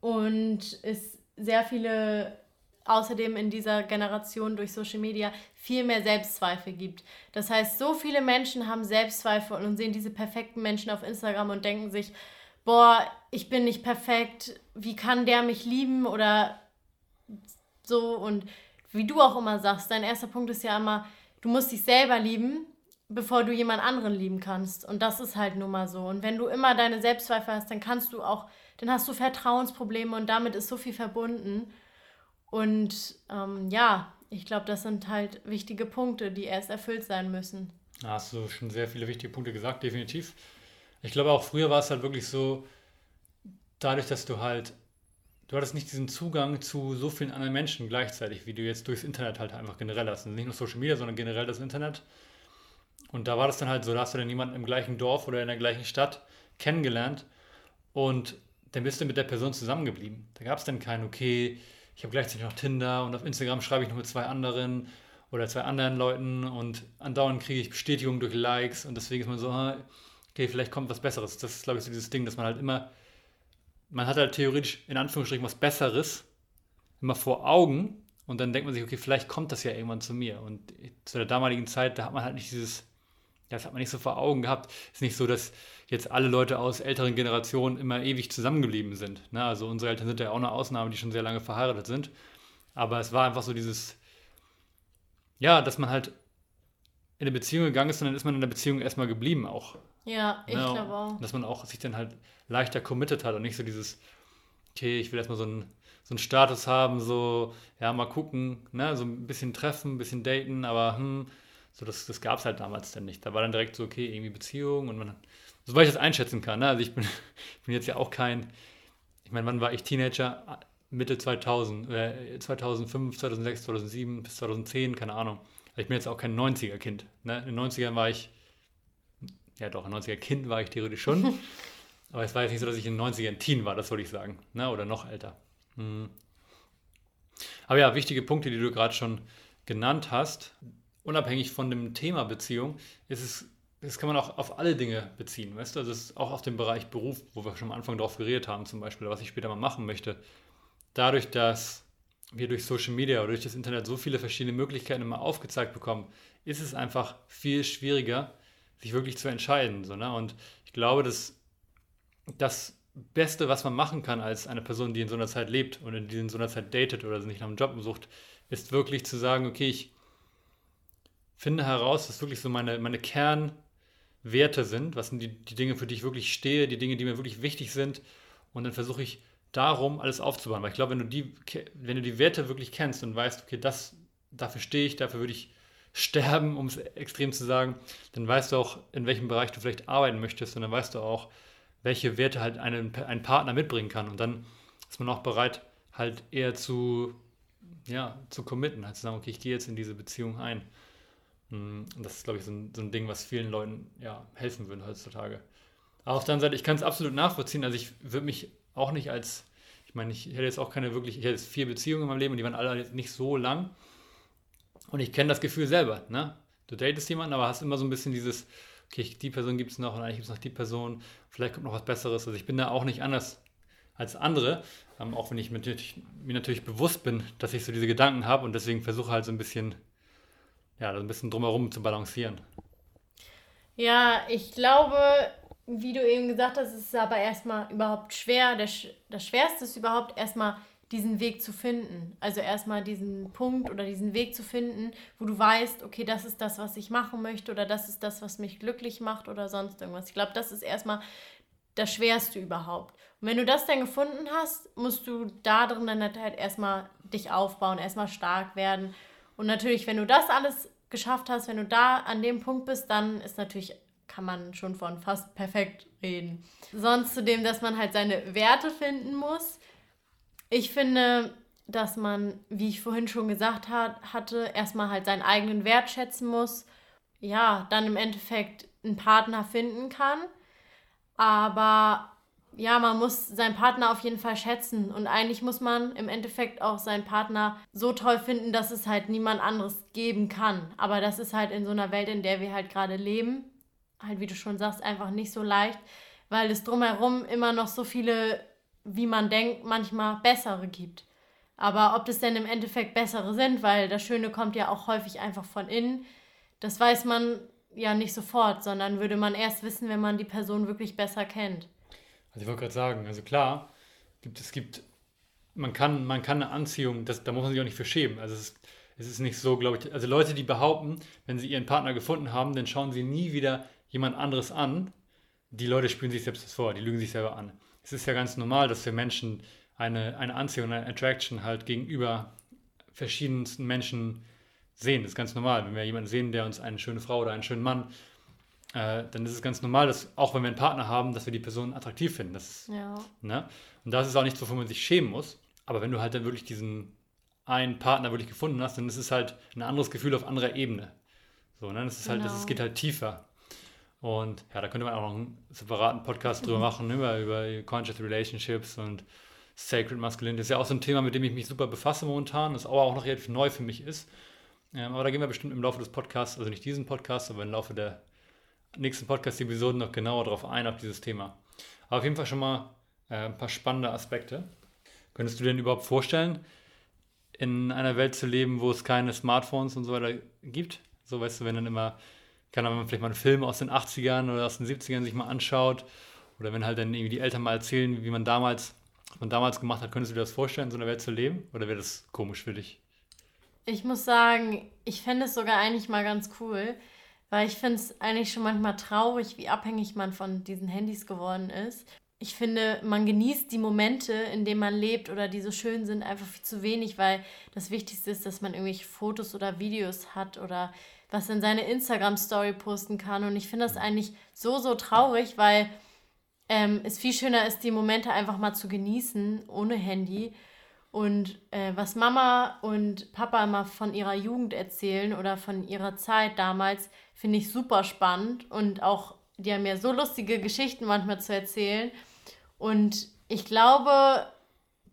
Und es sehr viele außerdem in dieser Generation durch Social Media viel mehr Selbstzweifel gibt. Das heißt, so viele Menschen haben Selbstzweifel und sehen diese perfekten Menschen auf Instagram und denken sich, boah, ich bin nicht perfekt, wie kann der mich lieben oder so und wie du auch immer sagst, dein erster Punkt ist ja immer, du musst dich selber lieben bevor du jemand anderen lieben kannst. Und das ist halt nun mal so. Und wenn du immer deine Selbstzweifel hast, dann kannst du auch, dann hast du Vertrauensprobleme und damit ist so viel verbunden. Und ähm, ja, ich glaube, das sind halt wichtige Punkte, die erst erfüllt sein müssen. Da hast du schon sehr viele wichtige Punkte gesagt, definitiv. Ich glaube auch früher war es halt wirklich so, dadurch, dass du halt, du hattest nicht diesen Zugang zu so vielen anderen Menschen gleichzeitig, wie du jetzt durchs Internet halt einfach generell hast. Und nicht nur Social Media, sondern generell das Internet. Und da war das dann halt so, da hast du dann jemanden im gleichen Dorf oder in der gleichen Stadt kennengelernt und dann bist du mit der Person zusammengeblieben. Da gab es dann kein, okay, ich habe gleichzeitig noch Tinder und auf Instagram schreibe ich noch mit zwei anderen oder zwei anderen Leuten und andauernd kriege ich Bestätigung durch Likes und deswegen ist man so, ah, okay, vielleicht kommt was Besseres. Das ist, glaube ich, so dieses Ding, dass man halt immer, man hat halt theoretisch in Anführungsstrichen was Besseres immer vor Augen und dann denkt man sich, okay, vielleicht kommt das ja irgendwann zu mir. Und zu der damaligen Zeit, da hat man halt nicht dieses das hat man nicht so vor Augen gehabt. Es ist nicht so, dass jetzt alle Leute aus älteren Generationen immer ewig zusammengeblieben sind. Ne? Also unsere Eltern sind ja auch eine Ausnahme, die schon sehr lange verheiratet sind. Aber es war einfach so dieses, ja, dass man halt in eine Beziehung gegangen ist und dann ist man in der Beziehung erstmal geblieben auch. Ja, ich ne? glaube auch. Dass man auch sich dann halt leichter committed hat und nicht so dieses okay, ich will erstmal so einen, so einen Status haben, so, ja, mal gucken, ne, so ein bisschen treffen, ein bisschen daten, aber hm, so das, das gab es halt damals dann nicht. Da war dann direkt so, okay, irgendwie Beziehung und man, soweit ich das einschätzen kann, ne, also ich bin, ich (laughs) bin jetzt ja auch kein, ich meine, wann war ich Teenager? Mitte 2000, äh, 2005, 2006, 2007 bis 2010, keine Ahnung. Also ich bin jetzt auch kein 90er-Kind. Ne? In den 90ern war ich, ja doch, ein 90er-Kind war ich theoretisch schon. (laughs) aber es war jetzt nicht so, dass ich in den 90ern Teen war, das wollte ich sagen. Ne? Oder noch älter. Mhm. Aber ja, wichtige Punkte, die du gerade schon genannt hast. Unabhängig von dem Thema Beziehung, ist es, das kann man auch auf alle Dinge beziehen. Weißt du, also ist auch auf den Bereich Beruf, wo wir schon am Anfang drauf geredet haben, zum Beispiel, was ich später mal machen möchte. Dadurch, dass wir durch Social Media oder durch das Internet so viele verschiedene Möglichkeiten immer aufgezeigt bekommen, ist es einfach viel schwieriger, sich wirklich zu entscheiden. So, ne? Und ich glaube, dass das Beste, was man machen kann als eine Person, die in so einer Zeit lebt und die in so einer Zeit datet oder sich nach einem Job sucht, ist wirklich zu sagen, okay, ich finde heraus, was wirklich so meine, meine Kernwerte sind, was sind die, die Dinge, für die ich wirklich stehe, die Dinge, die mir wirklich wichtig sind und dann versuche ich darum, alles aufzubauen. Weil ich glaube, wenn du die, wenn du die Werte wirklich kennst und weißt, okay, das, dafür stehe ich, dafür würde ich sterben, um es extrem zu sagen, dann weißt du auch, in welchem Bereich du vielleicht arbeiten möchtest und dann weißt du auch, welche Werte halt einen, ein Partner mitbringen kann. Und dann ist man auch bereit, halt eher zu, ja, zu committen, halt zu sagen, okay, ich gehe jetzt in diese Beziehung ein. Und das ist, glaube ich, so ein, so ein Ding, was vielen Leuten ja, helfen würde heutzutage. Aber auf der anderen Seite, ich kann es absolut nachvollziehen. Also ich würde mich auch nicht als, ich meine, ich hätte jetzt auch keine wirklich, ich hätte jetzt vier Beziehungen in meinem Leben und die waren alle nicht so lang. Und ich kenne das Gefühl selber, ne? Du datest jemanden, aber hast immer so ein bisschen dieses, okay, die Person gibt es noch und eigentlich gibt es noch die Person, vielleicht kommt noch was Besseres. Also ich bin da auch nicht anders als andere, ähm, auch wenn ich mir natürlich, mir natürlich bewusst bin, dass ich so diese Gedanken habe und deswegen versuche halt so ein bisschen, ja, ein bisschen drumherum zu balancieren. Ja, ich glaube, wie du eben gesagt hast, ist es aber erstmal überhaupt schwer. Das, das Schwerste ist überhaupt erstmal diesen Weg zu finden. Also erstmal diesen Punkt oder diesen Weg zu finden, wo du weißt, okay, das ist das, was ich machen möchte oder das ist das, was mich glücklich macht oder sonst irgendwas. Ich glaube, das ist erstmal das Schwerste überhaupt. Und wenn du das dann gefunden hast, musst du da drin dann halt erstmal dich aufbauen, erstmal stark werden. Und natürlich, wenn du das alles geschafft hast, wenn du da an dem Punkt bist, dann ist natürlich kann man schon von fast perfekt reden. Sonst zu dem, dass man halt seine Werte finden muss. Ich finde, dass man, wie ich vorhin schon gesagt hat, hatte, erstmal halt seinen eigenen Wert schätzen muss. Ja, dann im Endeffekt einen Partner finden kann. Aber ja, man muss seinen Partner auf jeden Fall schätzen. Und eigentlich muss man im Endeffekt auch seinen Partner so toll finden, dass es halt niemand anderes geben kann. Aber das ist halt in so einer Welt, in der wir halt gerade leben, halt, wie du schon sagst, einfach nicht so leicht, weil es drumherum immer noch so viele, wie man denkt, manchmal bessere gibt. Aber ob das denn im Endeffekt bessere sind, weil das Schöne kommt ja auch häufig einfach von innen, das weiß man ja nicht sofort, sondern würde man erst wissen, wenn man die Person wirklich besser kennt. Also ich wollte gerade sagen, also klar, gibt, es gibt, man kann, man kann eine Anziehung, das, da muss man sich auch nicht für schämen. Also es ist, es ist nicht so, glaube ich, also Leute, die behaupten, wenn sie ihren Partner gefunden haben, dann schauen sie nie wieder jemand anderes an, die Leute spielen sich selbst das vor, die lügen sich selber an. Es ist ja ganz normal, dass wir Menschen eine, eine Anziehung, eine Attraction halt gegenüber verschiedensten Menschen sehen. Das ist ganz normal. Wenn wir jemanden sehen, der uns eine schöne Frau oder einen schönen Mann, äh, dann ist es ganz normal, dass auch wenn wir einen Partner haben, dass wir die Person attraktiv finden. Das ist, ja. ne? Und das ist auch nichts, wovon man sich schämen muss. Aber wenn du halt dann wirklich diesen einen Partner wirklich gefunden hast, dann ist es halt ein anderes Gefühl auf anderer Ebene. So, ne? Das ist halt, genau. das, es geht halt tiefer. Und ja, da könnte man auch noch einen separaten Podcast drüber (laughs) machen, über, über Conscious Relationships und Sacred Masculinity. Das ist ja auch so ein Thema, mit dem ich mich super befasse momentan, das aber auch noch relativ neu für mich ist. Ähm, aber da gehen wir bestimmt im Laufe des Podcasts, also nicht diesen Podcast, aber im Laufe der nächsten Podcast-Episoden noch genauer darauf ein, auf dieses Thema. Aber auf jeden Fall schon mal äh, ein paar spannende Aspekte. Könntest du dir denn überhaupt vorstellen, in einer Welt zu leben, wo es keine Smartphones und so weiter gibt? So weißt du, wenn dann immer kann man vielleicht mal einen Film aus den 80ern oder aus den 70ern sich mal anschaut oder wenn halt dann irgendwie die Eltern mal erzählen, wie man damals, was man damals gemacht hat, könntest du dir das vorstellen, in so einer Welt zu leben? Oder wäre das komisch für dich? Ich muss sagen, ich fände es sogar eigentlich mal ganz cool, weil ich finde es eigentlich schon manchmal traurig, wie abhängig man von diesen Handys geworden ist. ich finde, man genießt die Momente, in denen man lebt oder die so schön sind, einfach viel zu wenig, weil das Wichtigste ist, dass man irgendwelche Fotos oder Videos hat oder was in seine Instagram-Story posten kann. Und ich finde das eigentlich so, so traurig, weil ähm, es viel schöner ist, die Momente einfach mal zu genießen, ohne Handy. Und äh, was Mama und Papa immer von ihrer Jugend erzählen oder von ihrer Zeit damals, finde ich super spannend. Und auch, die haben ja so lustige Geschichten manchmal zu erzählen. Und ich glaube,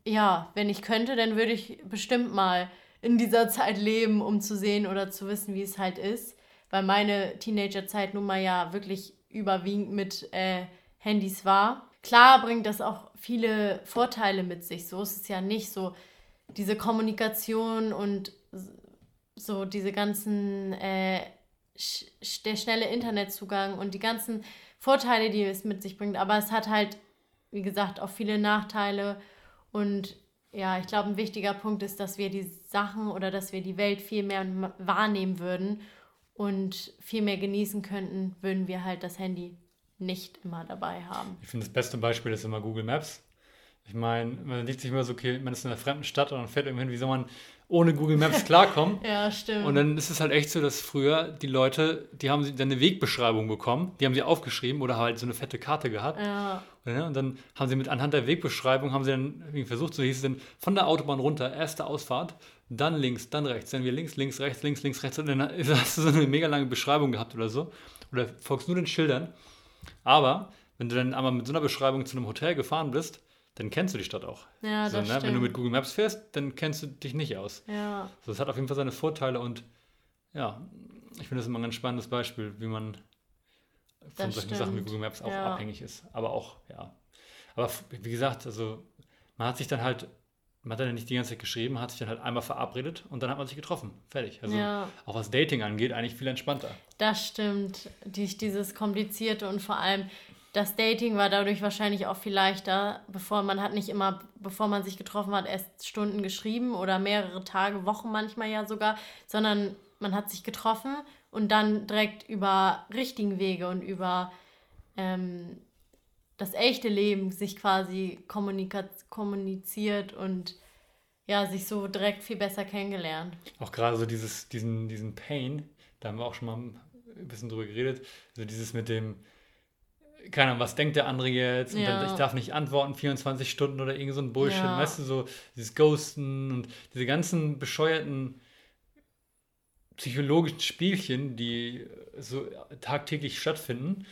ja, wenn ich könnte, dann würde ich bestimmt mal in dieser Zeit leben, um zu sehen oder zu wissen, wie es halt ist. Weil meine Teenagerzeit nun mal ja wirklich überwiegend mit äh, Handys war. Klar bringt das auch viele Vorteile mit sich. So ist es ja nicht so. Diese Kommunikation und so diese ganzen, äh, der schnelle Internetzugang und die ganzen Vorteile, die es mit sich bringt. Aber es hat halt, wie gesagt, auch viele Nachteile. Und ja, ich glaube, ein wichtiger Punkt ist, dass wir die Sachen oder dass wir die Welt viel mehr wahrnehmen würden und viel mehr genießen könnten, würden wir halt das Handy nicht immer dabei haben. Ich finde, das beste Beispiel ist immer Google Maps. Ich meine, man denkt sich immer so, okay, man ist in einer fremden Stadt und dann fährt irgendwo hin, wie soll man ohne Google Maps (laughs) klarkommen? ja, stimmt. Und dann ist es halt echt so, dass früher die Leute, die haben dann eine Wegbeschreibung bekommen, die haben sie aufgeschrieben oder halt so eine fette Karte gehabt. Ja. Und dann haben sie mit anhand der Wegbeschreibung, haben sie dann versucht, so hieß es dann, von der Autobahn runter, erste Ausfahrt, dann links, dann rechts, dann wir links, links, rechts, links, links, rechts. Und dann (laughs) hast du so eine mega lange Beschreibung gehabt oder so. Oder folgst nur den Schildern. Aber wenn du dann einmal mit so einer Beschreibung zu einem Hotel gefahren bist, dann kennst du die Stadt auch. Ja, so, das ne? Wenn du mit Google Maps fährst, dann kennst du dich nicht aus. Ja. So, das hat auf jeden Fall seine Vorteile und ja, ich finde das immer ein ganz spannendes Beispiel, wie man von das solchen stimmt. Sachen wie Google Maps auch Ja. abhängig ist. Aber auch, ja. Aber wie gesagt, also man hat sich dann halt, man hat dann nicht die ganze Zeit geschrieben, hat sich dann halt einmal verabredet und dann hat man sich getroffen. Fertig. Also Ja. auch was Dating angeht, eigentlich viel entspannter. Das stimmt. Die, dieses Komplizierte und vor allem das Dating war dadurch wahrscheinlich auch viel leichter, bevor man hat nicht immer, bevor man sich getroffen hat, erst Stunden geschrieben oder mehrere Tage, Wochen manchmal ja sogar, sondern man hat sich getroffen und dann direkt über richtigen Wege und über ähm, das echte Leben sich quasi kommuniziert und ja, sich so direkt viel besser kennengelernt. Auch gerade so dieses, diesen, diesen Pain, da haben wir auch schon mal ein bisschen drüber geredet, also dieses mit dem, keine Ahnung, was denkt der andere jetzt? Und Ja. dann, ich darf nicht antworten, 24 Stunden oder irgend so ein Bullshit, Ja. weißt du, so dieses Ghosten und diese ganzen bescheuerten psychologischen Spielchen, die so tagtäglich stattfinden.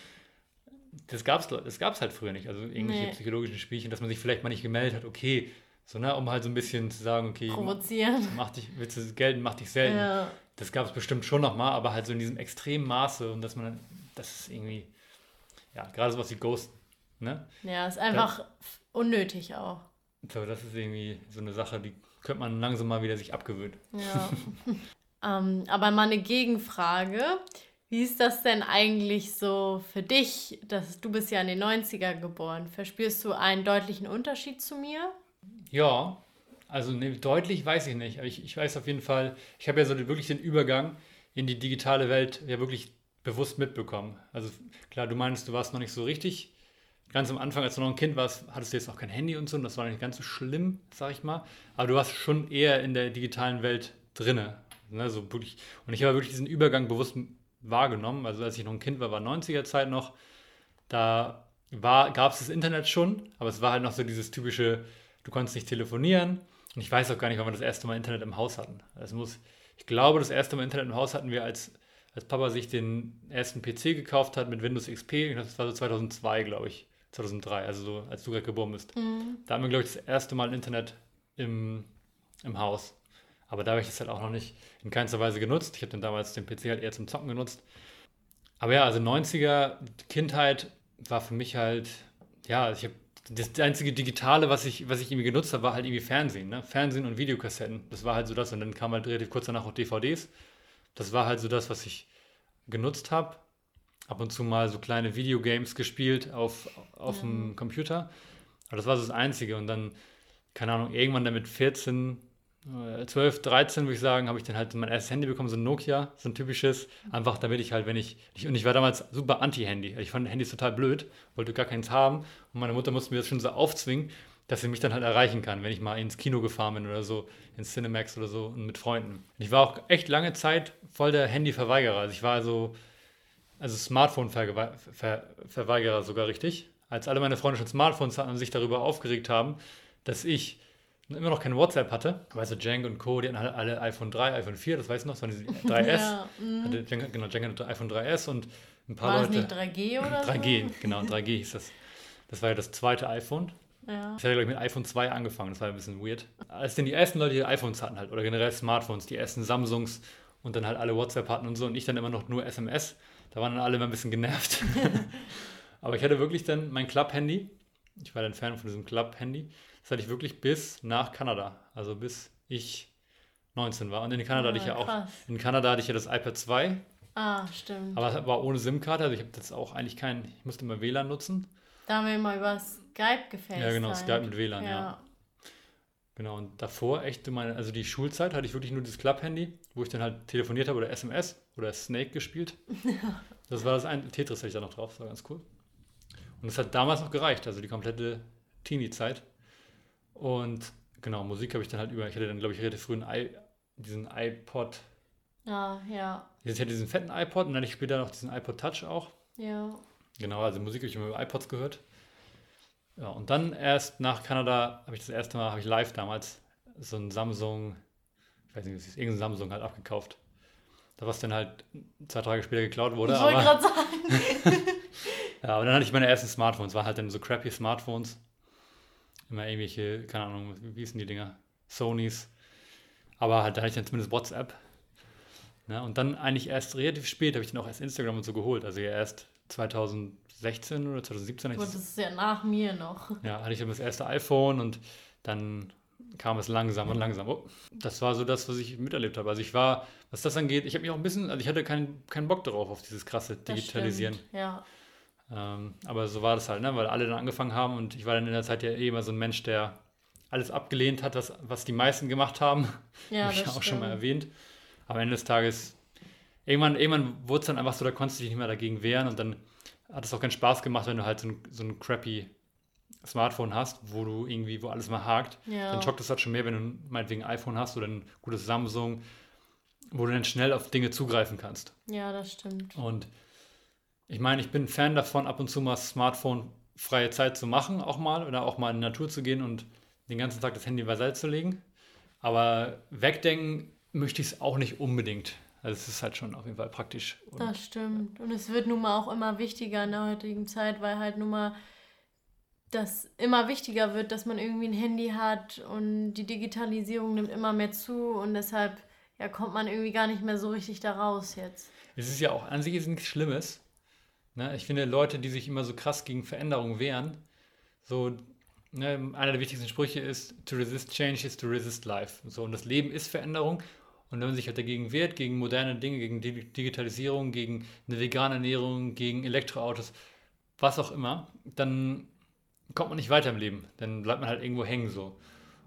Das gab's, das gab's halt früher nicht. Also irgendwelche Nee. psychologischen Spielchen, dass man sich vielleicht mal nicht gemeldet hat, okay, so, ne, um halt so ein bisschen zu sagen, okay, Provozieren. mach dich, willst du gelten, mach dich selten. Ja. Das gab es bestimmt schon nochmal, aber halt so in diesem extremen Maße und dass man, dann- das ist irgendwie, ja, gerade sowas wie Ghosten, ne? Ja, ist einfach unnötig auch. So, das ist irgendwie so eine Sache, die könnte man langsam mal wieder sich abgewöhnen. Ja. (laughs) ähm, aber mal eine Gegenfrage. Wie ist das denn eigentlich so für dich? Dass, du bist ja in den 90er geboren. Verspürst du einen deutlichen Unterschied zu mir? Ja, also ne, deutlich weiß ich nicht, aber ich, ich weiß auf jeden Fall, ich habe ja so wirklich den Übergang in die digitale Welt ja wirklich bewusst mitbekommen. Also klar, du meinst, du warst noch nicht so richtig. Ganz am Anfang, als du noch ein Kind warst, hattest du jetzt auch kein Handy und so, und das war nicht ganz so schlimm, sag ich mal. Aber du warst schon eher in der digitalen Welt drinne. Ne, so wirklich. Und ich habe wirklich diesen Übergang bewusst wahrgenommen. Also als ich noch ein Kind war, war 90er-Zeit noch. Da gab es das Internet schon, aber es war halt noch so dieses typische, du konntest nicht telefonieren. Und ich weiß auch gar nicht, wann wir das erste Mal Internet im Haus hatten. Es muss, ich glaube, das erste Mal Internet im Haus hatten wir, als, als Papa sich den ersten PC gekauft hat mit Windows XP. Das war so 2002, glaube ich. 2003, also so, als du gerade geboren bist. Da haben wir, glaube ich, das erste Mal Internet im, im Haus. Aber da habe ich das halt auch noch nicht in keinster Weise genutzt. Ich habe dann damals den PC halt eher zum Zocken genutzt. Aber ja, also 90er Kindheit war für mich halt, ja, ich habe das einzige Digitale, was ich, was ich irgendwie genutzt habe, war halt irgendwie Fernsehen, ne? Fernsehen und Videokassetten. Das war halt so das. Und dann kam halt relativ kurz danach auch DVDs. Das war halt so das, was ich genutzt habe. Ab und zu mal so kleine Videogames gespielt auf, auf Ja. dem Computer. Aber das war so das Einzige. Und dann, keine Ahnung, irgendwann dann mit 14 12, äh, 13 würde ich sagen, habe ich dann halt mein erstes Handy bekommen, so ein Nokia, so ein typisches. Einfach damit ich halt, wenn ich, ich und ich war damals super anti-Handy. Ich fand Handys total blöd, wollte gar keins haben. Und meine Mutter musste mir das schon so aufzwingen, dass sie mich dann halt erreichen kann, wenn ich mal ins Kino gefahren bin oder so, ins Cinemax oder so und mit Freunden. Und ich war auch echt lange Zeit voll der Handyverweigerer. Also ich war also, also Smartphone-Verweigerer sogar richtig. Als alle meine Freunde schon Smartphones hatten und sich darüber aufgeregt haben, dass ich immer noch kein WhatsApp hatte. Weißt du, Jenk und Co., die hatten alle, alle iPhone 3, iPhone 4, das weiß ich noch, das waren diese (laughs) 3S. ja, mm. hatte Jenk, genau, Jenk hatte iPhone 3S und ein paar War Leute. das nicht 3G oder 3G, (laughs) so? genau, 3G hieß das. Das war ja das zweite iPhone. Ja. Ich hatte, glaube ich, mit iPhone 2 angefangen, das war ein bisschen weird. Als denn die ersten Leute, die iPhones hatten halt, oder generell Smartphones, die ersten Samsungs und dann halt alle WhatsApp hatten und so und ich dann immer noch nur SMS, da waren dann alle immer ein bisschen genervt. (laughs) Aber ich hatte wirklich dann mein Club-Handy. Ich war dann Fan von diesem Club-Handy. Das hatte ich wirklich bis nach Kanada. Also bis ich 19 war. Und in Kanada ah, hatte ich ja auch. Krass. In Kanada hatte ich ja das iPad 2. Ah, stimmt. Aber es war ohne SIM-Karte. Also ich habe das auch eigentlich kein. Ich musste immer WLAN nutzen. Da haben wir immer über Skype gefällt. Ja, genau, Skype mit WLAN, ja. ja. Genau, und davor echt meine, also die Schulzeit hatte ich wirklich nur das Club-Handy, wo ich dann halt telefoniert habe oder SMS oder Snake gespielt. (laughs) das war das ein Tetris hatte ich da noch drauf, das war ganz cool. Und das hat damals noch gereicht, also die komplette Teenie-Zeit. Und genau, Musik habe ich dann halt über, ich hatte dann, glaube ich, relativ früh einen I, diesen iPod. Ah, ja. Ich hatte diesen fetten iPod und dann hatte ich später noch diesen iPod Touch auch. Ja. Genau, also Musik habe ich immer über iPods gehört. Ja, und dann erst nach Kanada habe ich das erste Mal, habe ich live damals so ein Samsung, ich weiß nicht, was ist, irgendein Samsung halt abgekauft. Da was dann halt zwei Tage später geklaut wurde. Ich wollte gerade sagen. (laughs) ja, aber dann hatte ich meine ersten Smartphones, waren halt dann so crappy Smartphones. Immer irgendwelche, keine Ahnung, wie hießen die Dinger? Sonys. Aber halt, da hatte ich dann zumindest WhatsApp. Ne? Und dann eigentlich erst relativ spät habe ich dann auch erst Instagram und so geholt. Also ja erst 2016 oder 2017. Gut, das ist ja nach mir noch. Ja, hatte ich dann das erste iPhone und dann kam es langsam und langsam. Oh, das war so das, was ich miterlebt habe. Also ich war, was das angeht, ich habe mich auch ein bisschen, also ich hatte keinen kein Bock darauf, auf dieses krasse Digitalisieren. Stimmt, ja. Ähm, aber so war das halt, ne? weil alle dann angefangen haben und ich war dann in der Zeit ja eh immer so ein Mensch, der alles abgelehnt hat, was, was die meisten gemacht haben. Ja, habe ich ja auch schon mal erwähnt. Am Ende des Tages, irgendwann, irgendwann wurde es dann einfach so, da konntest du dich nicht mehr dagegen wehren und dann hat es auch keinen Spaß gemacht, wenn du halt so ein, so ein crappy Smartphone hast, wo du irgendwie, wo alles mal hakt. Ja. Dann schockt es halt schon mehr, wenn du meinetwegen ein iPhone hast oder ein gutes Samsung, wo du dann schnell auf Dinge zugreifen kannst. Ja, das stimmt. Und ich meine, ich bin Fan davon, ab und zu mal Smartphone-freie Zeit zu machen, auch mal, oder auch mal in die Natur zu gehen und den ganzen Tag das Handy beiseite zu legen. Aber wegdenken möchte ich es auch nicht unbedingt. Also es ist halt schon auf jeden Fall praktisch. Und, das stimmt. Und es wird nun mal auch immer wichtiger in der heutigen Zeit, weil halt nun mal das immer wichtiger wird, dass man irgendwie ein Handy hat und die Digitalisierung nimmt immer mehr zu und deshalb ja, kommt man irgendwie gar nicht mehr so richtig da raus jetzt. Es ist ja auch an sich nichts Schlimmes, Ne? Ich finde, Leute, die sich immer so krass gegen Veränderungen wehren, so ne, einer der wichtigsten Sprüche ist, to resist change is to resist life. So, und das Leben ist Veränderung. Und wenn man sich halt dagegen wehrt, gegen moderne Dinge, gegen Digitalisierung, gegen eine vegane Ernährung, gegen Elektroautos, was auch immer, dann kommt man nicht weiter im Leben. Dann bleibt man halt irgendwo hängen so.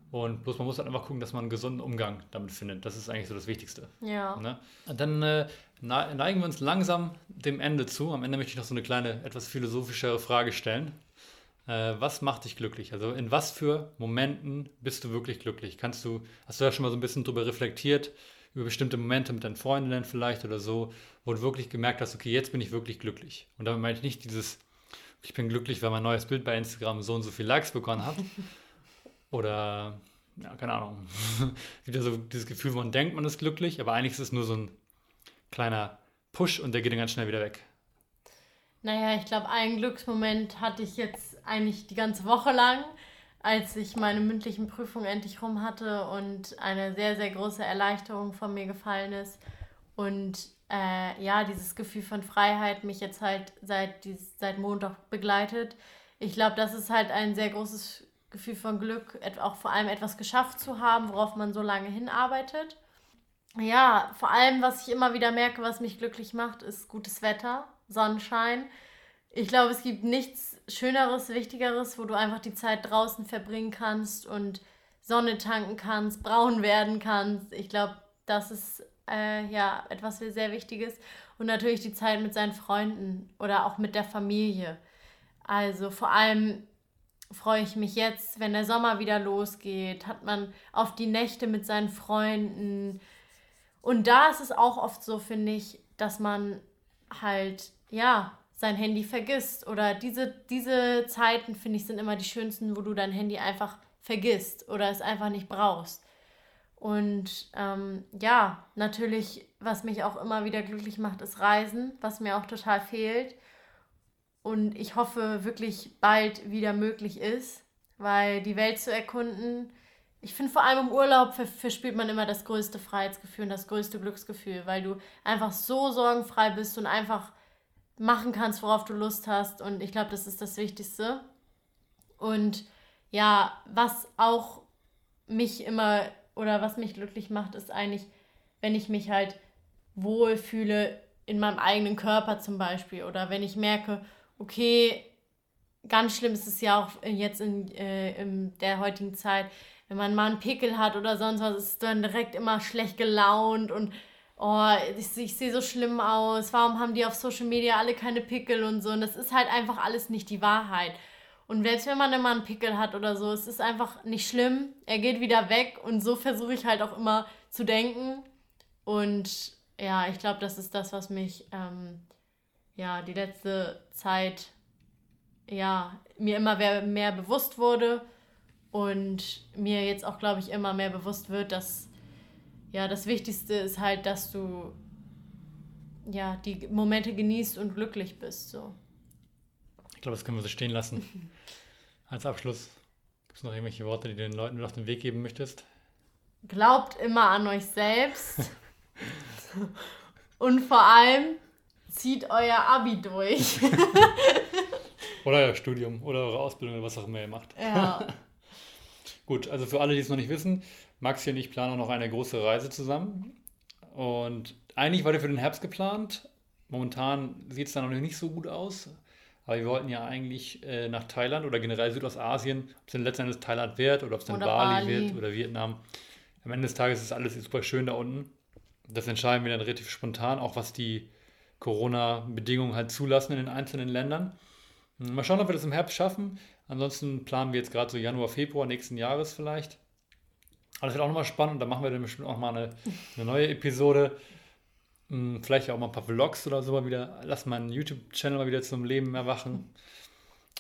Und bloß man muss halt einfach gucken, dass man einen gesunden Umgang damit findet. Das ist eigentlich so das Wichtigste. Ja. Ne? Und dann äh, neigen wir uns langsam dem Ende zu. Am Ende möchte ich noch so eine kleine, etwas philosophischere Frage stellen. Äh, was macht dich glücklich? Also in was für Momenten bist du wirklich glücklich? Kannst du, hast du da schon mal so ein bisschen drüber reflektiert, über bestimmte Momente mit deinen Freundinnen vielleicht oder so, wo du wirklich gemerkt hast, okay, jetzt bin ich wirklich glücklich. Und damit meine ich nicht dieses, ich bin glücklich, weil mein neues Bild bei Instagram so und so viele Likes bekommen hat. (laughs) Oder, ja, keine Ahnung. (laughs) Wieder so dieses Gefühl, man denkt, man ist glücklich, aber eigentlich ist es nur so ein kleiner Push und der geht dann ganz schnell wieder weg. Naja, ich glaube, einen Glücksmoment hatte ich jetzt eigentlich die ganze Woche lang, als ich meine mündlichen Prüfungen endlich rum hatte und eine sehr, sehr große Erleichterung von mir gefallen ist. Und äh, ja, dieses Gefühl von Freiheit mich jetzt halt seit, seit Montag begleitet. Ich glaube, das ist halt ein sehr großes Gefühl von Glück, auch vor allem etwas geschafft zu haben, worauf man so lange hinarbeitet. Ja, vor allem, was ich immer wieder merke, was mich glücklich macht, ist gutes Wetter, Sonnenschein. Ich glaube, es gibt nichts Schöneres, Wichtigeres, wo du einfach die Zeit draußen verbringen kannst und Sonne tanken kannst, braun werden kannst. Ich glaube, das ist äh, ja etwas sehr Wichtiges. Und natürlich die Zeit mit seinen Freunden oder auch mit der Familie. Also vor allem freue ich mich jetzt, wenn der Sommer wieder losgeht, hat man auf die Nächte mit seinen Freunden. Und da ist es auch oft so, finde ich, dass man halt, ja, sein Handy vergisst. Oder diese, diese Zeiten, finde ich, sind immer die schönsten, wo du dein Handy einfach vergisst oder es einfach nicht brauchst. Und ähm, ja, natürlich, was mich auch immer wieder glücklich macht, ist Reisen, was mir auch total fehlt. Und ich hoffe wirklich bald wieder möglich ist, weil die Welt zu erkunden, ich finde vor allem im Urlaub verspielt man immer das größte Freiheitsgefühl und das größte Glücksgefühl, weil du einfach so sorgenfrei bist und einfach machen kannst, worauf du Lust hast. Und ich glaube, das ist das Wichtigste. Und ja, was auch mich immer oder was mich glücklich macht, ist eigentlich, wenn ich mich halt wohlfühle in meinem eigenen Körper zum Beispiel. Oder wenn ich merke, okay, ganz schlimm ist es ja auch jetzt in, äh, in der heutigen Zeit, wenn man mal einen Pickel hat oder sonst was, ist dann direkt immer schlecht gelaunt und oh, ich, ich sehe so schlimm aus, warum haben die auf Social Media alle keine Pickel und so. Und das ist halt einfach alles nicht die Wahrheit. Und selbst wenn man immer einen Pickel hat oder so, es ist einfach nicht schlimm. Er geht wieder weg und so versuche ich halt auch immer zu denken. Und ja, ich glaube, das ist das, was mich ähm, ja die letzte Zeit ja mir immer mehr, bewusst wurde und mir jetzt auch, glaube ich, immer mehr bewusst wird, dass ja das Wichtigste ist halt, dass du ja die Momente genießt und glücklich bist. So glaube, das können wir so stehen lassen. (laughs) Als Abschluss, gibt es noch irgendwelche Worte, die du den Leuten auf den Weg geben möchtest? Glaubt immer an euch selbst. (laughs) Und vor allem zieht euer Abi durch. (laughs) oder euer Studium oder eure Ausbildung oder was auch immer ihr macht. Ja. Gut, also für alle, die es noch nicht wissen, Maxi und ich planen auch noch eine große Reise zusammen. Und eigentlich war der für den Herbst geplant. Momentan sieht es da noch nicht so gut aus. Aber wir wollten ja eigentlich äh, nach Thailand oder generell Südostasien, ob es dann letztendlich Thailand wird oder ob es dann Bali, Bali, wird oder Vietnam. Am Ende des Tages ist alles super schön da unten. Das entscheiden wir dann relativ spontan, auch was die Corona-Bedingungen halt zulassen in den einzelnen Ländern. Mal schauen, ob wir das im Herbst schaffen. Ansonsten planen wir jetzt gerade so Januar, Februar nächsten Jahres vielleicht. Aber das wird auch nochmal spannend. Da machen wir dann bestimmt auch mal eine, eine neue Episode hm, vielleicht auch mal ein paar Vlogs oder so mal wieder. Lass meinen YouTube-Channel mal wieder zum Leben erwachen.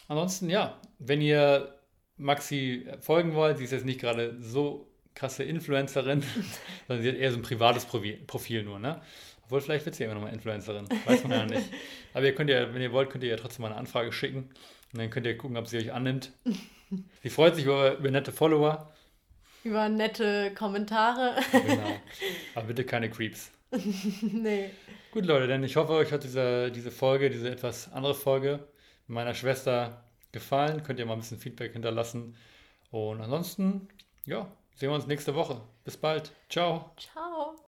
Ansonsten, ja, wenn ihr Maxi folgen wollt, sie ist jetzt nicht gerade so krasse Influencerin, (laughs) sondern sie hat eher so ein privates Profil nur, ne? Obwohl, vielleicht wird sie immer noch mal Influencerin. Weiß man ja nicht. (laughs) Aber ihr könnt ja, wenn ihr wollt, könnt ihr ja trotzdem mal eine Anfrage schicken. Und dann könnt ihr gucken, ob sie euch annimmt. (laughs) Sie freut sich über, über nette Follower. Über nette Kommentare. Genau. (laughs) Aber bitte keine Creeps. (laughs) nee. Gut, Leute, denn ich hoffe, euch hat diese, diese Folge, diese etwas andere Folge mit meiner Schwester gefallen. Könnt ihr mal ein bisschen Feedback hinterlassen. Und ansonsten, ja, sehen wir uns nächste Woche. Bis bald. Ciao. Ciao.